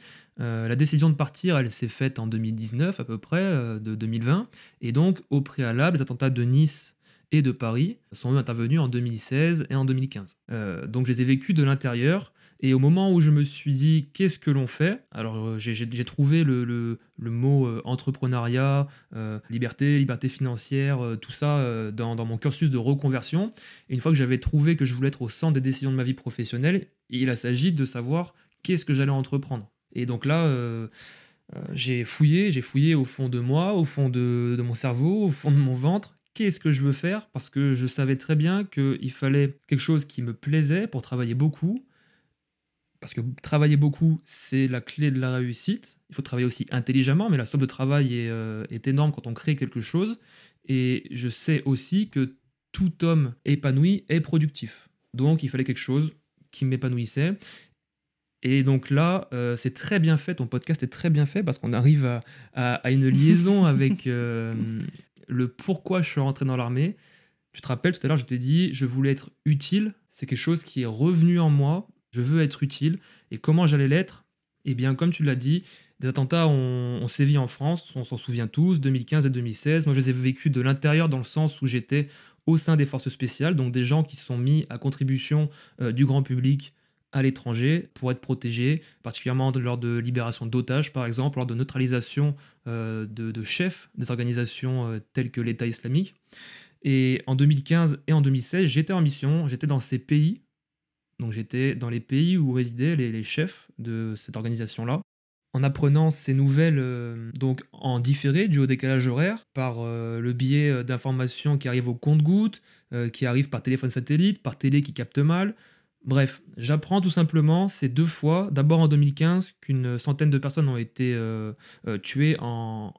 S2: Euh, la décision de partir, elle s'est faite en 2019 à peu près, euh, de 2020. Et donc, au préalable, les attentats de Nice et de Paris sont intervenus en 2016 et en 2015. Euh, donc, je les ai vécus de l'intérieur. Et au moment où je me suis dit, qu'est-ce que l'on fait? Alors, j'ai trouvé le, mot entrepreneuriat, liberté, liberté financière, tout ça dans, dans, mon cursus de reconversion. Et une fois que j'avais trouvé que je voulais être au centre des décisions de ma vie professionnelle, il s'agit de savoir qu'est-ce que j'allais entreprendre. Et donc là, euh, euh, j'ai fouillé, j'ai fouillé au fond de moi, au fond de, mon cerveau, au fond de mon ventre. Qu'est-ce que je veux faire? Parce que je savais très bien qu'il fallait quelque chose qui me plaisait pour travailler beaucoup. Parce que travailler beaucoup, c'est la clé de la réussite. Il faut travailler aussi intelligemment, mais la somme de travail est, euh, est énorme quand on crée quelque chose. Et je sais aussi que tout homme épanoui est productif. Donc il fallait quelque chose qui m'épanouissait. Et donc là, euh, c'est très bien fait, ton podcast est très bien fait parce qu'on arrive à, une liaison avec euh, le pourquoi je suis rentré dans l'armée. Tu te rappelles, tout à l'heure, je t'ai dit, je voulais être utile. C'est quelque chose qui est revenu en moi. Je veux être utile. Et comment j'allais l'être? Eh bien, comme tu l'as dit, des attentats ont, sévi en France, on s'en souvient tous, 2015 et 2016. Moi, je les ai vécus de l'intérieur dans le sens où j'étais au sein des forces spéciales, donc des gens qui sont mis à contribution euh, du grand public à l'étranger pour être protégés, particulièrement lors de libération d'otages, par exemple, lors de neutralisation euh, de, chefs des organisations euh, telles que l'État islamique. Et en 2015 et en 2016, j'étais en mission, j'étais dans ces pays, donc j'étais dans les pays où résidaient les, chefs de cette organisation-là. En apprenant ces nouvelles euh, donc en différé du haut décalage horaire par le biais d'informations qui arrivent au compte-gouttes, qui arrivent par téléphone satellite, par télé qui capte mal, Bref, j'apprends tout simplement ces deux fois, d'abord en 2015, qu'une centaine de personnes ont été euh, euh, tuées en,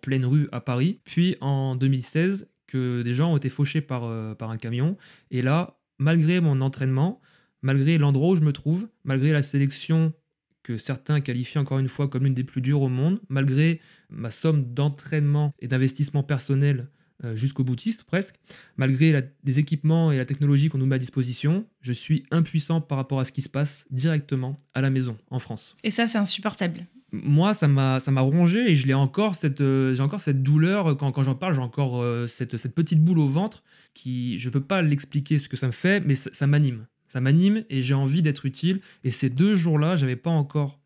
S2: pleine rue à Paris, puis en 2016, que des gens ont été fauchés par, euh, par un camion. Et là, malgré mon entraînement, malgré l'endroit où je me trouve, malgré la sélection que certains qualifient encore une fois comme l'une des plus dures au monde, malgré ma somme d'entraînement et d'investissement personnel jusqu'au boutiste presque. Malgré les équipements et la technologie qu'on nous met à disposition, je suis impuissant par rapport à ce qui se passe directement à la maison en France.
S1: Et ça, c'est insupportable.
S2: Moi, ça m'a, rongé et je l'ai encore cette, euh, j'ai encore cette douleur quand, quand j'en parle, j'ai encore euh, cette, cette petite boule au ventre qui, je peux pas l'expliquer ce que ça me fait, mais ça, m'anime. Ça m'anime et j'ai envie d'être utile. Et ces deux jours-là, j'avais pas encore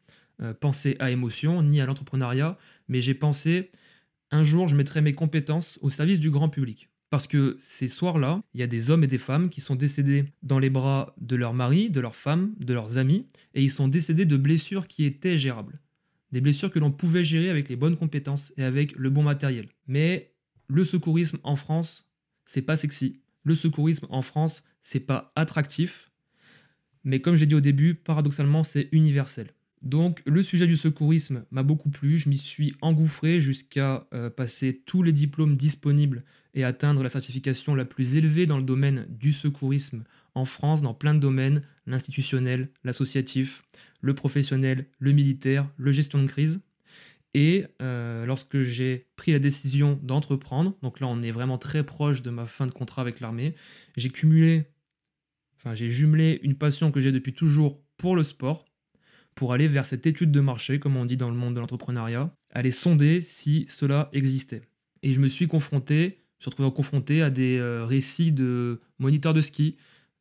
S2: pensé à émotion ni à l'entrepreneuriat, mais j'ai pensé un jour, je mettrai mes compétences au service du grand public. Parce que ces soirs-là, il y a des hommes et des femmes qui sont décédés dans les bras de leur mari, de leur femme, de leurs amis, et ils sont décédés de blessures qui étaient gérables. Des blessures que l'on pouvait gérer avec les bonnes compétences et avec le bon matériel. Mais le secourisme en France, c'est pas sexy. Le secourisme en France, c'est pas attractif. Mais comme j'ai dit au début, paradoxalement, c'est universel. Donc le sujet du secourisme m'a beaucoup plu, je m'y suis engouffré jusqu'à euh, passer tous les diplômes disponibles et atteindre la certification la plus élevée dans le domaine du secourisme en France, dans plein de domaines, l'institutionnel, l'associatif, le professionnel, le militaire, le gestion de crise. Et euh, lorsque j'ai pris la décision d'entreprendre, donc là on est vraiment très proche de ma fin de contrat avec l'armée, j'ai cumulé, enfin j'ai jumelé une passion que j'ai depuis toujours pour le sport, pour aller vers cette étude de marché, comme on dit dans le monde de l'entrepreneuriat, aller sonder si cela existait. Et je me suis confronté, je me suis retrouvé confronté à des euh, récits de moniteurs de ski,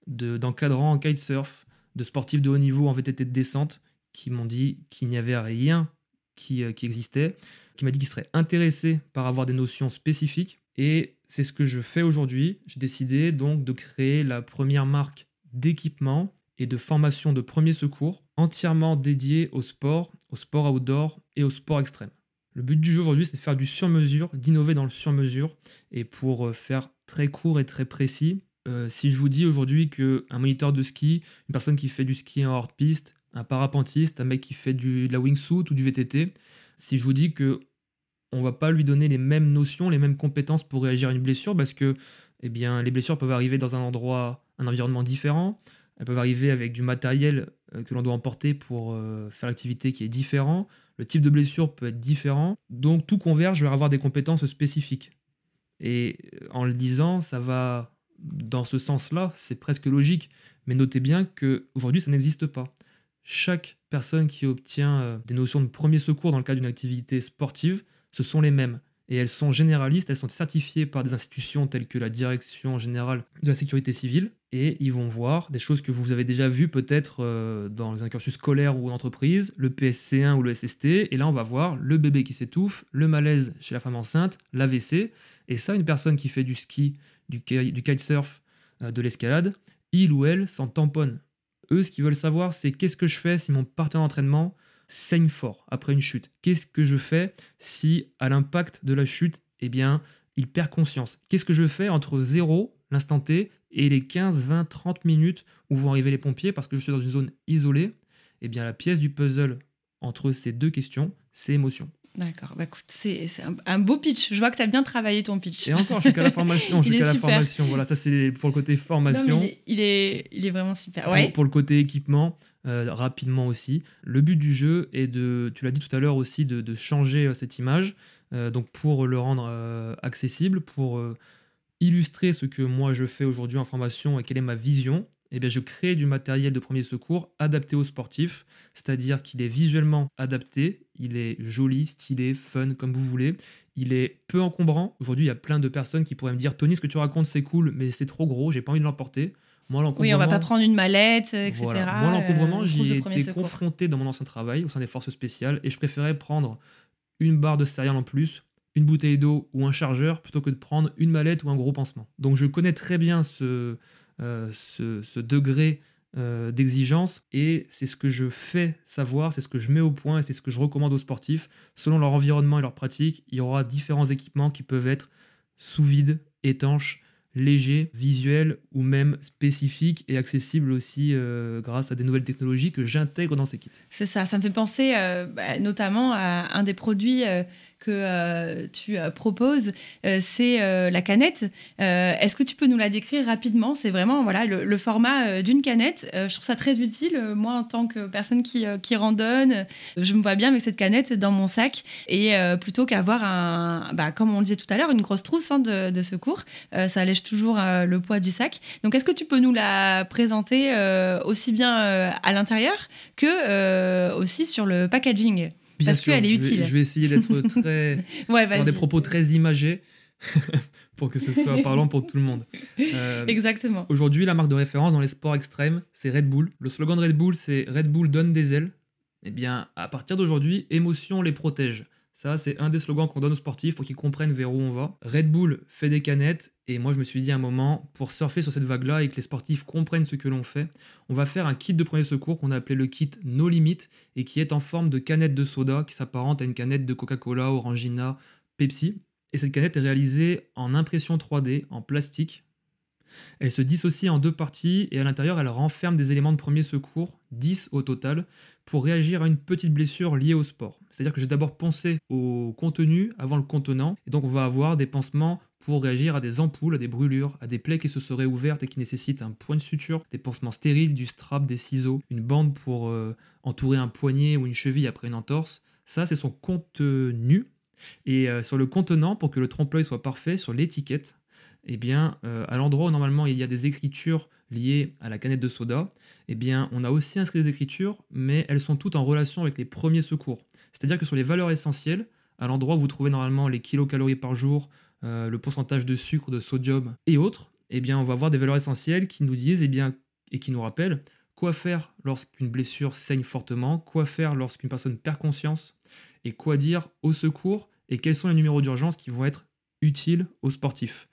S2: d'encadrants en kitesurf, de sportifs de haut niveau en VTT de descente, qui m'ont dit qu'il n'y avait rien qui, euh, qui existait, qui m'a dit qu'ils seraient intéressés par avoir des notions spécifiques. Et c'est ce que je fais aujourd'hui. J'ai décidé donc de créer la première marque d'équipement et de formation de premier secours entièrement dédié au sport, au sport outdoor et au sport extrême. Le but du jeu aujourd'hui, c'est de faire du sur-mesure, d'innover dans le sur-mesure. Et pour euh, faire très court et très précis, euh, si je vous dis aujourd'hui qu'un moniteur de ski, une personne qui fait du ski en hors-piste, un parapentiste, un mec qui fait du, de la wingsuit ou du VTT, si je vous dis que on va pas lui donner les mêmes notions, les mêmes compétences pour réagir à une blessure, parce que eh bien, les blessures peuvent arriver dans un endroit, un environnement différent, elles peuvent arriver avec du matériel que l'on doit emporter pour euh, faire l'activité qui est différent. Le type de blessure peut être différent. Donc tout converge vers avoir des compétences spécifiques. Et euh, en le disant, ça va dans ce sens-là, c'est presque logique. Mais notez bien qu'aujourd'hui, ça n'existe pas. Chaque personne qui obtient des notions de premier secours dans le cadre d'une activité sportive, ce sont les mêmes et elles sont généralistes, elles sont certifiées par des institutions telles que la Direction générale de la sécurité civile, et ils vont voir des choses que vous avez déjà vues peut-être euh, dans un cursus scolaire ou en entreprise, le PSC1 ou le SST, et là on va voir le bébé qui s'étouffe, le malaise chez la femme enceinte, l'AVC, et ça une personne qui fait du ski, du, du kitesurf, euh, de l'escalade, il ou elle s'en tamponne. Eux, ce qu'ils veulent savoir, c'est qu'est-ce que je fais si mon partenaire d'entraînement saigne fort après une chute. Qu'est-ce que je fais si, à l'impact de la chute, eh bien, il perd conscience? Qu'est-ce que je fais entre 0, l'instant T, et les 15, 20, 30 minutes où vont arriver les pompiers? Parce que je suis dans une zone isolée. Eh bien, la pièce du puzzle entre ces deux questions, c'est émotion.
S1: D'accord, bah écoute, c'est un, beau pitch. Je vois que tu as bien travaillé ton pitch.
S2: Et encore, je suis qu'à la formation. je suis qu'à la formation. Voilà, ça c'est pour le côté formation.
S1: il, est, il, est, vraiment super.
S2: Ouais. Pour, le côté équipement, euh, rapidement aussi. Le but du jeu est de, tu l'as dit tout à l'heure aussi, de, de changer euh, cette image. Euh, donc pour le rendre accessible, pour illustrer ce que moi je fais aujourd'hui en formation et quelle est ma vision eh bien, je crée du matériel de premier secours adapté aux sportifs, c'est-à-dire qu'il est visuellement adapté, il est joli, stylé, fun, comme vous voulez. Il est peu encombrant. Aujourd'hui, il y a plein de personnes qui pourraient me dire Tony, ce que tu racontes, c'est cool, mais c'est trop gros, j'ai pas envie de l'emporter.
S1: Moi, oui, on va pas prendre une mallette, etc.
S2: Moi, l'encombrement, euh, j'y ai été confronté dans mon ancien travail au sein des forces spéciales et je préférais prendre une barre de céréales en plus, une bouteille d'eau ou un chargeur plutôt que de prendre une mallette ou un gros pansement. Donc, je connais très bien ce, euh, ce, degré euh, d'exigence et c'est ce que je fais savoir, c'est ce que je mets au point et c'est ce que je recommande aux sportifs. Selon leur environnement et leur pratique, il y aura différents équipements qui peuvent être sous vide, étanches, légers, visuels ou même spécifiques et accessibles aussi euh, grâce à des nouvelles technologies que j'intègre dans ces kits.
S1: C'est ça, ça me fait penser bah, notamment à un des produits que euh, tu euh, proposes, euh, c'est la canette. Est-ce que tu peux nous la décrire rapidement? C'est vraiment voilà le, format d'une canette. je trouve ça très utile. Moi, en tant que personne qui, randonne, je me vois bien avec cette canette dans mon sac. Et plutôt qu'avoir bah, comme on le disait tout à l'heure, une grosse trousse hein, de, de, secours, ça allège toujours le poids du sac. Donc, est-ce que tu peux nous la présenter aussi bien à l'intérieur que aussi sur le packaging? Parce qu'elle est utile.
S2: je vais essayer d'être très.
S1: ouais,
S2: des propos très imagés pour que ce soit parlant pour tout le monde.
S1: Euh, Exactement.
S2: Aujourd'hui, la marque de référence dans les sports extrêmes, c'est Red Bull. Le slogan de Red Bull, c'est Red Bull donne des ailes. Eh bien, à partir d'aujourd'hui, émotion les protège. Ça, c'est un des slogans qu'on donne aux sportifs pour qu'ils comprennent vers où on va. Red Bull fait des canettes et moi je me suis dit à un moment, pour surfer sur cette vague-là et que les sportifs comprennent ce que l'on fait, on va faire un kit de premier secours qu'on a appelé le kit No Limit et qui est en forme de canette de soda qui s'apparente à une canette de Coca-Cola, Orangina, Pepsi. Et cette canette est réalisée en impression 3D, en plastique. Elle se dissocie en deux parties et à l'intérieur, elle renferme des éléments de premier secours, 10 au total, pour réagir à une petite blessure liée au sport. C'est-à-dire que j'ai d'abord pensé au contenu avant le contenant, et donc on va avoir des pansements pour réagir à des ampoules, à des brûlures, à des plaies qui se seraient ouvertes et qui nécessitent un point de suture, des pansements stériles, du strap, des ciseaux, une bande pour euh, entourer un poignet ou une cheville après une entorse. Ça, c'est son contenu. Et euh, sur le contenant, pour que le trompe-l'œil soit parfait, sur l'étiquette, eh bien, euh, à l'endroit où normalement il y a des écritures liées à la canette de soda, eh bien, on a aussi inscrit des écritures, mais elles sont toutes en relation avec les premiers secours. C'est-à-dire que sur les valeurs essentielles, à l'endroit où vous trouvez normalement les kilocalories par jour, euh, le pourcentage de sucre, de sodium et autres, eh bien, on va avoir des valeurs essentielles qui nous disent, eh bien, et qui nous rappellent quoi faire lorsqu'une blessure saigne fortement, quoi faire lorsqu'une personne perd conscience, et quoi dire au secours, et quels sont les numéros d'urgence qui vont être utiles aux sportifs.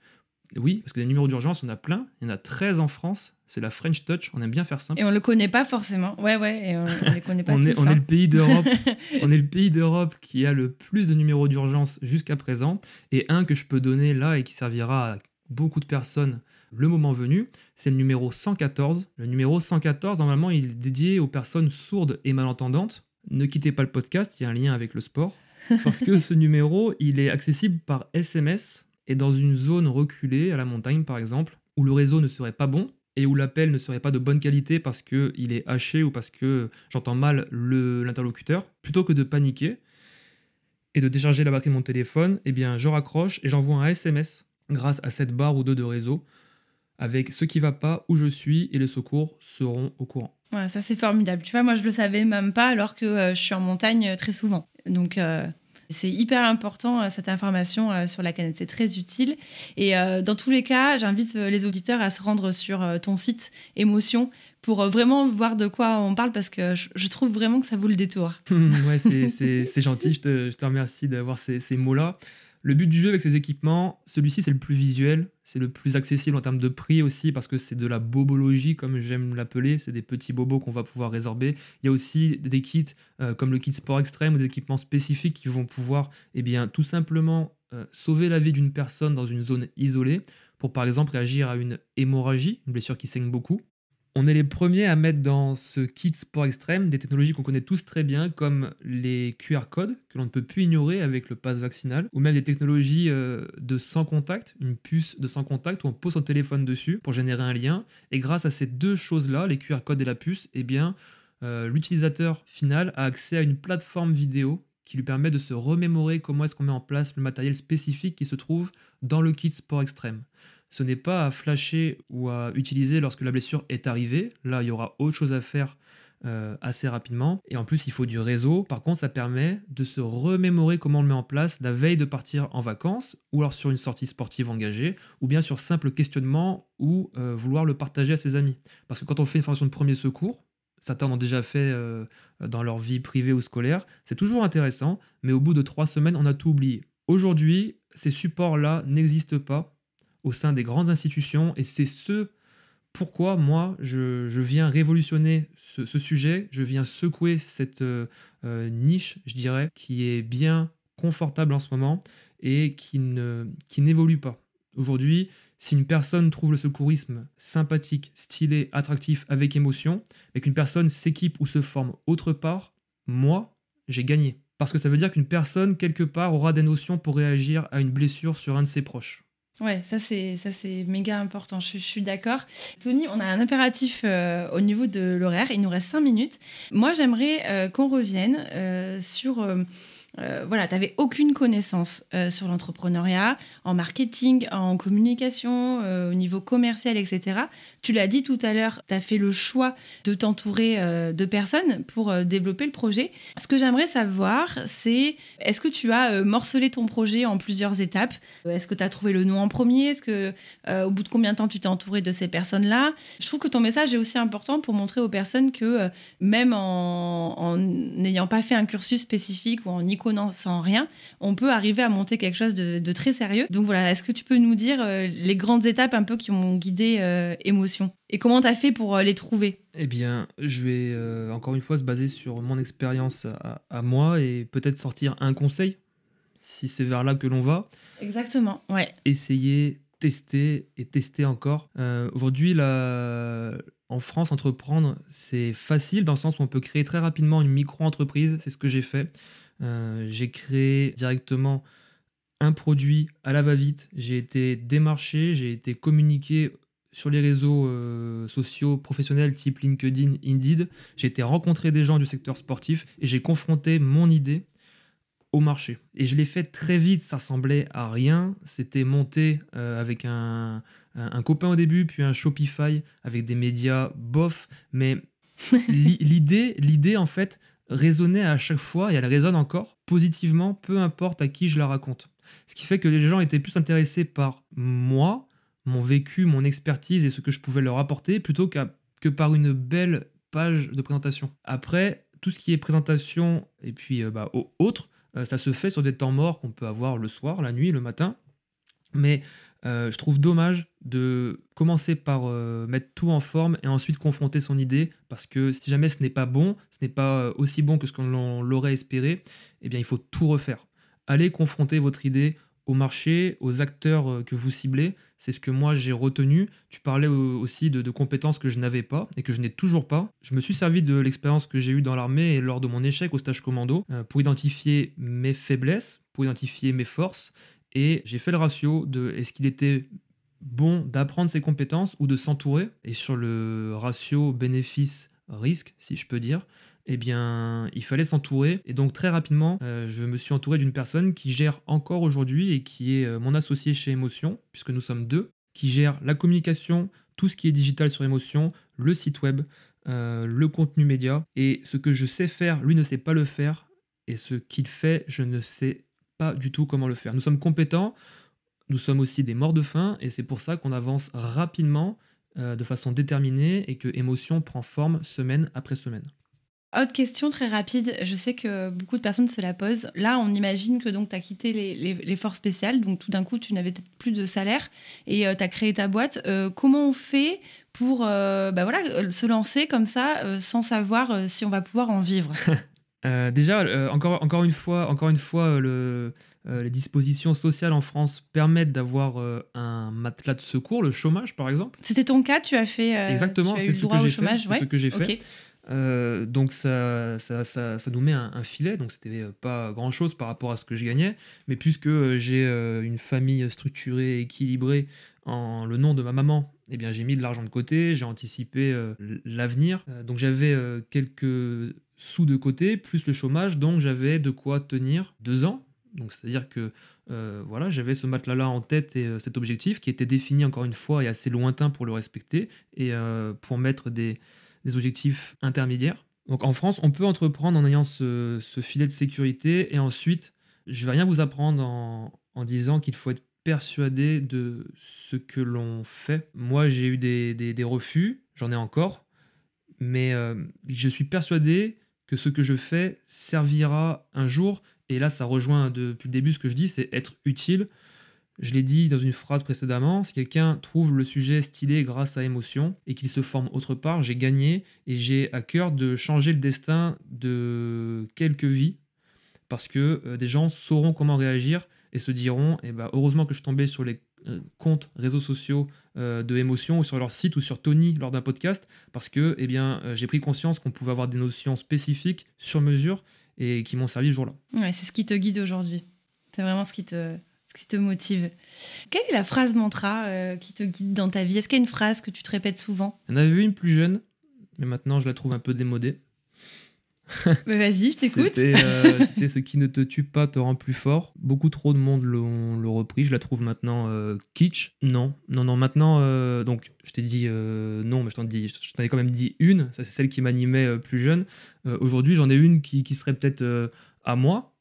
S2: Oui, parce que les numéros d'urgence, on a plein. Il y en a 13 en France. C'est la French Touch. On aime bien faire simple.
S1: Et on le connaît pas forcément. Ouais, ouais. Et on, les connaît pas
S2: on,
S1: tous,
S2: est, on
S1: hein.
S2: est le pays d'Europe. on est le pays d'Europe qui a le plus de numéros d'urgence jusqu'à présent. Et un que je peux donner là et qui servira à beaucoup de personnes le moment venu, c'est le numéro 114. Le numéro 114, normalement, il est dédié aux personnes sourdes et malentendantes. Ne quittez pas le podcast, il y a un lien avec le sport. Parce que ce numéro, il est accessible par SMS et dans une zone reculée, à la montagne par exemple, où le réseau ne serait pas bon et où l'appel ne serait pas de bonne qualité parce qu'il est haché ou parce que j'entends mal l'interlocuteur, plutôt que de paniquer et de décharger la batterie de mon téléphone, eh bien je raccroche et j'envoie un SMS grâce à cette barre ou deux de réseau avec ce qui va pas, où je suis et les secours seront au courant.
S1: Ouais, ça c'est formidable. Tu vois, moi je le savais même pas alors que euh, je suis en montagne euh, très souvent. Donc euh, c'est hyper important euh, cette information euh, sur la canette, c'est très utile. Et euh, dans tous les cas, j'invite les auditeurs à se rendre sur ton site Émotion pour vraiment voir de quoi on parle parce que je, trouve vraiment que ça vaut le détour.
S2: ouais, c'est- gentil, je te, remercie d'avoir ces mots-là. Le but du jeu avec ces équipements, celui-ci c'est le plus visuel, c'est le plus accessible en termes de prix aussi parce que c'est de la bobologie comme j'aime l'appeler, c'est des petits bobos qu'on va pouvoir résorber. Il y a aussi des kits euh, comme le kit sport extrême ou des équipements spécifiques qui vont pouvoir eh bien, tout simplement euh, sauver la vie d'une personne dans une zone isolée pour par exemple réagir à une hémorragie, une blessure qui saigne beaucoup. On est les premiers à mettre dans ce kit sport extrême des technologies qu'on connaît tous très bien, comme les QR codes que l'on ne peut plus ignorer avec le pass vaccinal, ou même des technologies euh, de sans contact, une puce de sans contact où on pose son téléphone dessus pour générer un lien. Et grâce à ces deux choses-là, les QR codes et la puce, eh bien, euh, l'utilisateur final a accès à une plateforme vidéo qui lui permet de se remémorer comment est-ce qu'on met en place le matériel spécifique qui se trouve dans le kit sport extrême ce n'est pas à flasher ou à utiliser lorsque la blessure est arrivée. Là, il y aura autre chose à faire euh, assez rapidement. Et en plus, il faut du réseau. Par contre, ça permet de se remémorer comment on le met en place la veille de partir en vacances, ou alors sur une sortie sportive engagée, ou bien sur simple questionnement ou euh, vouloir le partager à ses amis. Parce que quand on fait une formation de premier secours, certains en ont déjà fait euh, dans leur vie privée ou scolaire, c'est toujours intéressant, mais au bout de trois semaines, on a tout oublié. Aujourd'hui, ces supports-là n'existent pas au sein des grandes institutions et c'est ce pourquoi moi je, viens révolutionner ce, sujet, je viens secouer cette euh, euh, niche, je dirais, qui est bien confortable en ce moment et qui ne qui n'évolue pas. Aujourd'hui, si une personne trouve le secourisme sympathique, stylé, attractif, avec émotion, et qu'une personne s'équipe ou se forme autre part, moi, j'ai gagné. Parce que ça veut dire qu'une personne, quelque part, aura des notions pour réagir à une blessure sur un de ses proches.
S1: Ouais, ça c'est ça c'est méga important. Je, suis d'accord. Tony, on a un impératif euh, au niveau de l'horaire. Il nous reste cinq minutes. Moi, j'aimerais euh, qu'on revienne euh, sur euh, voilà, tu n'avais aucune connaissance euh, sur l'entrepreneuriat, en marketing, en communication, euh, au niveau commercial, etc. Tu l'as dit tout à l'heure, tu as fait le choix de t'entourer de personnes pour développer le projet. Ce que j'aimerais savoir, c'est est-ce que tu as morcelé ton projet en plusieurs étapes? Est-ce que tu as trouvé le nom en premier? Est-ce que au bout de combien de temps tu t'es entouré de ces personnes-là? Je trouve que ton message est aussi important pour montrer aux personnes que même en n'ayant pas fait un cursus spécifique ou en n'y connaissant rien, on peut arriver à monter quelque chose de, de très sérieux. Donc voilà, est-ce que tu peux nous dire euh, les grandes étapes un peu qui ont guidé euh, Émotion Et comment tu as fait pour euh, les trouver?
S2: Eh bien, je vais euh, encore une fois se baser sur mon expérience à, à moi et peut-être sortir un conseil, si c'est vers là que l'on va.
S1: Exactement, ouais.
S2: Essayez tester et tester encore. Euh, aujourd'hui, en France, entreprendre, c'est facile dans le sens où on peut créer très rapidement une micro-entreprise. C'est ce que j'ai fait. Euh, j'ai créé directement un produit à la va-vite. J'ai été démarché, j'ai été communiqué sur les réseaux euh, sociaux professionnels type LinkedIn, Indeed. J'ai été rencontrer des gens du secteur sportif et j'ai confronté mon idée au marché. Et je l'ai fait très vite, ça ressemblait à rien. C'était monté euh, avec un, un, copain au début, puis un Shopify avec des médias bof. Mais l'idée, l'idée en fait, résonnait à chaque fois et elle résonne encore positivement, peu importe à qui je la raconte. Ce qui fait que les gens étaient plus intéressés par moi, mon vécu, mon expertise et ce que je pouvais leur apporter plutôt que par une belle page de présentation. Après, tout ce qui est présentation et puis euh, bah, autres, euh, ça se fait sur des temps morts qu'on peut avoir le soir, la nuit, le matin. Mais euh, je trouve dommage de commencer par euh, mettre tout en forme et ensuite confronter son idée parce que si jamais ce n'est pas bon, ce n'est pas aussi bon que ce qu'on l'aurait espéré, eh bien il faut tout refaire. Allez confronter votre idée au marché, aux acteurs euh, que vous ciblez. C'est ce que moi j'ai retenu. Tu parlais aussi de, compétences que je n'avais pas et que je n'ai toujours pas. Je me suis servi de l'expérience que j'ai eue dans l'armée et lors de mon échec au stage commando euh, pour identifier mes faiblesses, pour identifier mes forces. Et j'ai fait le ratio de est-ce qu'il était bon d'apprendre ces compétences ou de s'entourer. Et sur le ratio bénéfice-risque, si je peux dire, eh bien, il fallait s'entourer. Et donc, très rapidement, euh, je me suis entouré d'une personne qui gère encore aujourd'hui et qui est euh, mon associé chez Emotion, puisque nous sommes deux, qui gère la communication, tout ce qui est digital sur Emotion, le site web, euh, le contenu média. Et ce que je sais faire, lui ne sait pas le faire. Et ce qu'il fait, je ne sais pas du tout comment le faire. Nous sommes compétents, nous sommes aussi des morts de faim, et c'est pour ça qu'on avance rapidement, de façon déterminée, et que Emotion prend forme semaine après semaine.
S1: Autre question très rapide, je sais que beaucoup de personnes se la posent. Là, on imagine que donc tu as quitté les, forces spéciales, donc tout d'un coup, tu n'avais peut-être plus de salaire et euh, tu as créé ta boîte. Euh, comment on fait pour euh, bah voilà, se lancer comme ça sans savoir si on va pouvoir en vivre?
S2: Déjà, encore, encore une fois, encore une fois le, les dispositions sociales en France permettent d'avoir un matelas de secours, le chômage par exemple.
S1: C'était ton cas, tu as fait.
S2: Exactement, c'est ce, ce, que j'ai fait. Euh, donc ça, ça, ça, nous met un, filet, donc c'était pas grand chose par rapport à ce que je gagnais, mais puisque euh, j'ai euh, une famille structurée, équilibrée en le nom de ma maman, eh bien j'ai mis de l'argent de côté, j'ai anticipé l'avenir, donc j'avais quelques sous de côté, plus le chômage, donc j'avais de quoi tenir deux ans. Donc c'est-à-dire que voilà, j'avais ce matelas-là en tête et cet objectif qui était défini encore une fois et assez lointain pour le respecter et pour mettre des, des objectifs intermédiaires. Donc en France, on peut entreprendre en ayant ce, filet de sécurité et ensuite, je vais rien vous apprendre en, disant qu'il faut être persuadé de ce que l'on fait. Moi, j'ai eu des, refus, j'en ai encore, mais euh, je suis persuadé ce que je fais servira un jour, et là ça rejoint depuis le début ce que je dis, c'est être utile. Je l'ai dit dans une phrase précédemment, si quelqu'un trouve le sujet stylé grâce à émotion et qu'il se forme autre part, j'ai gagné et j'ai à cœur de changer le destin de quelques vies parce que euh, des gens sauront comment réagir et se diront eh ben, heureusement que je tombais sur les comptes réseaux sociaux euh, de émotion ou sur leur site ou sur Tony lors d'un podcast parce que eh bien j'ai pris conscience qu'on pouvait avoir des notions spécifiques sur mesure et qui m'ont servi ce jour-là.
S1: Ouais, c'est ce qui te guide aujourd'hui. C'est vraiment ce qui te qui te motive. Quelle est la phrase mantra euh, qui te guide dans ta vie? Est-ce qu'il y a une phrase que tu te répètes souvent?
S2: Avait vu une plus jeune, mais maintenant je la trouve un peu démodée.
S1: Mais vas-y, je t'écoute.
S2: Euh, c'était ce qui ne te tue pas te rend plus fort. Beaucoup trop de monde l'ont repris. Je la trouve maintenant euh, kitsch. Non, non, non. Maintenant, donc je t'ai dit non, mais je t'en dis, je t'en ai quand même dit une. Ça, c'est celle qui m'animait plus jeune. Aujourd'hui, j'en ai une qui, qui serait peut-être à moi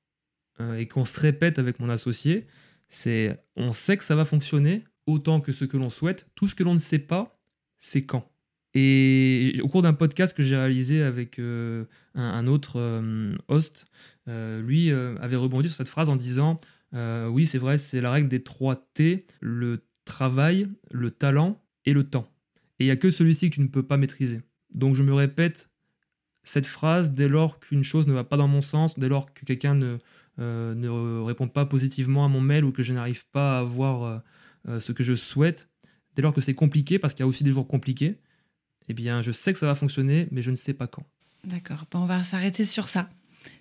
S2: et qu'on se répète avec mon associé c'est on sait que ça va fonctionner autant que ce que l'on souhaite. Tout ce que l'on ne sait pas, c'est quand. Et au cours d'un podcast que j'ai réalisé avec euh, un, autre euh, host, euh, lui avait rebondi sur cette phrase en disant Oui, c'est vrai, c'est la règle des trois T le travail, le talent et le temps. Et il n'y a que celui-ci que tu ne peux pas maîtriser. Donc je me répète cette phrase dès lors qu'une chose ne va pas dans mon sens, dès lors que quelqu'un ne, euh, ne répond pas positivement à mon mail ou que je n'arrive pas à avoir euh, ce que je souhaite. Dès lors que c'est compliqué, parce qu'il y a aussi des jours compliqués, eh bien, je sais que ça va fonctionner, mais je ne sais pas quand.
S1: D'accord, on va s'arrêter sur ça.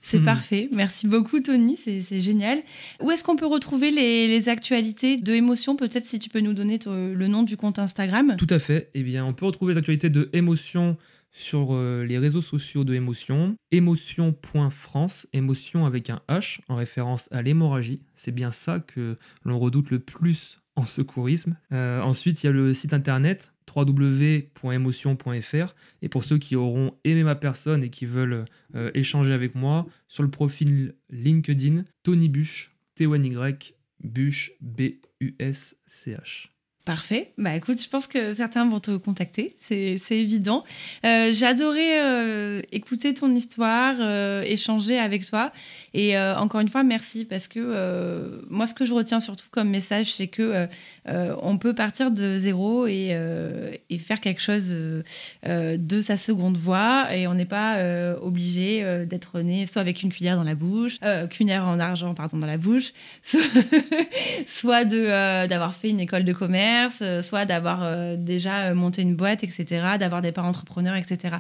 S1: C'est hmm. parfait. Merci beaucoup, Tony. C'est génial. Où est-ce qu'on peut retrouver les, actualités de Émotion Peut-être si tu peux nous donner le nom du compte Instagram?
S2: Tout à fait. Eh bien, on peut retrouver les actualités de Émotion sur euh, les réseaux sociaux de Émotion. Émotion.france, émotion avec un H en référence à l'hémorragie. C'est bien ça que l'on redoute le plus en secourisme. Euh, ensuite, il y a le site internet www.emotion.fr et pour ceux qui auront aimé ma personne et qui veulent euh, échanger avec moi, sur le profil LinkedIn, Tony Bush, T-O-N-Y, Bush, B-U-S-C-H.
S1: Parfait. Bah écoute, je pense que certains vont te contacter, c'est évident. Euh, J'adorais euh, écouter ton histoire, euh, échanger avec toi. Et euh, encore une fois, merci parce que moi, ce que je retiens surtout comme message, c'est que on peut partir de zéro et, et faire quelque chose de sa seconde voix. Et on n'est pas obligé d'être né soit avec une cuillère dans la bouche, cuillère en argent, pardon, dans la bouche, soit d'avoir fait une école de commerce euh, soit d'avoir euh, déjà euh, monté une boîte, etc., d'avoir des parents entrepreneurs, etc.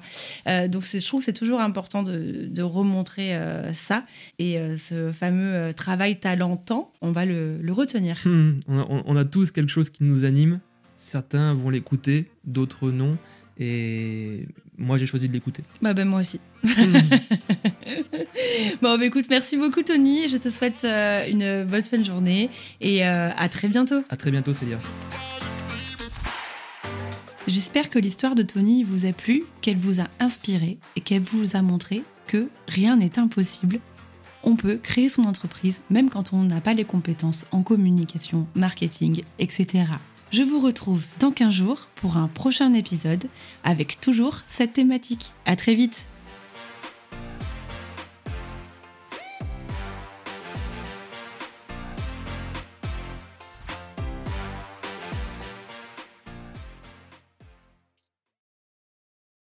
S1: donc je trouve que c'est toujours important de, remontrer ça. Et ce fameux travail talent-temps, on va le, retenir.
S2: Hmm, on, a, tous quelque chose qui nous anime. Certains vont l'écouter, d'autres non. Et moi, j'ai choisi de l'écouter.
S1: Bah, ben, moi aussi. Bon, bah, écoute, merci beaucoup, Tony. Je te souhaite une bonne fin de journée et à très bientôt.
S2: À très bientôt, Célia.
S1: J'espère que l'histoire de Tony vous a plu, qu'elle vous a inspiré et qu'elle vous a montré que rien n'est impossible. On peut créer son entreprise même quand on n'a pas les compétences en communication, marketing, etc. Je vous retrouve dans 15 jours pour un prochain épisode avec toujours cette thématique. À très vite!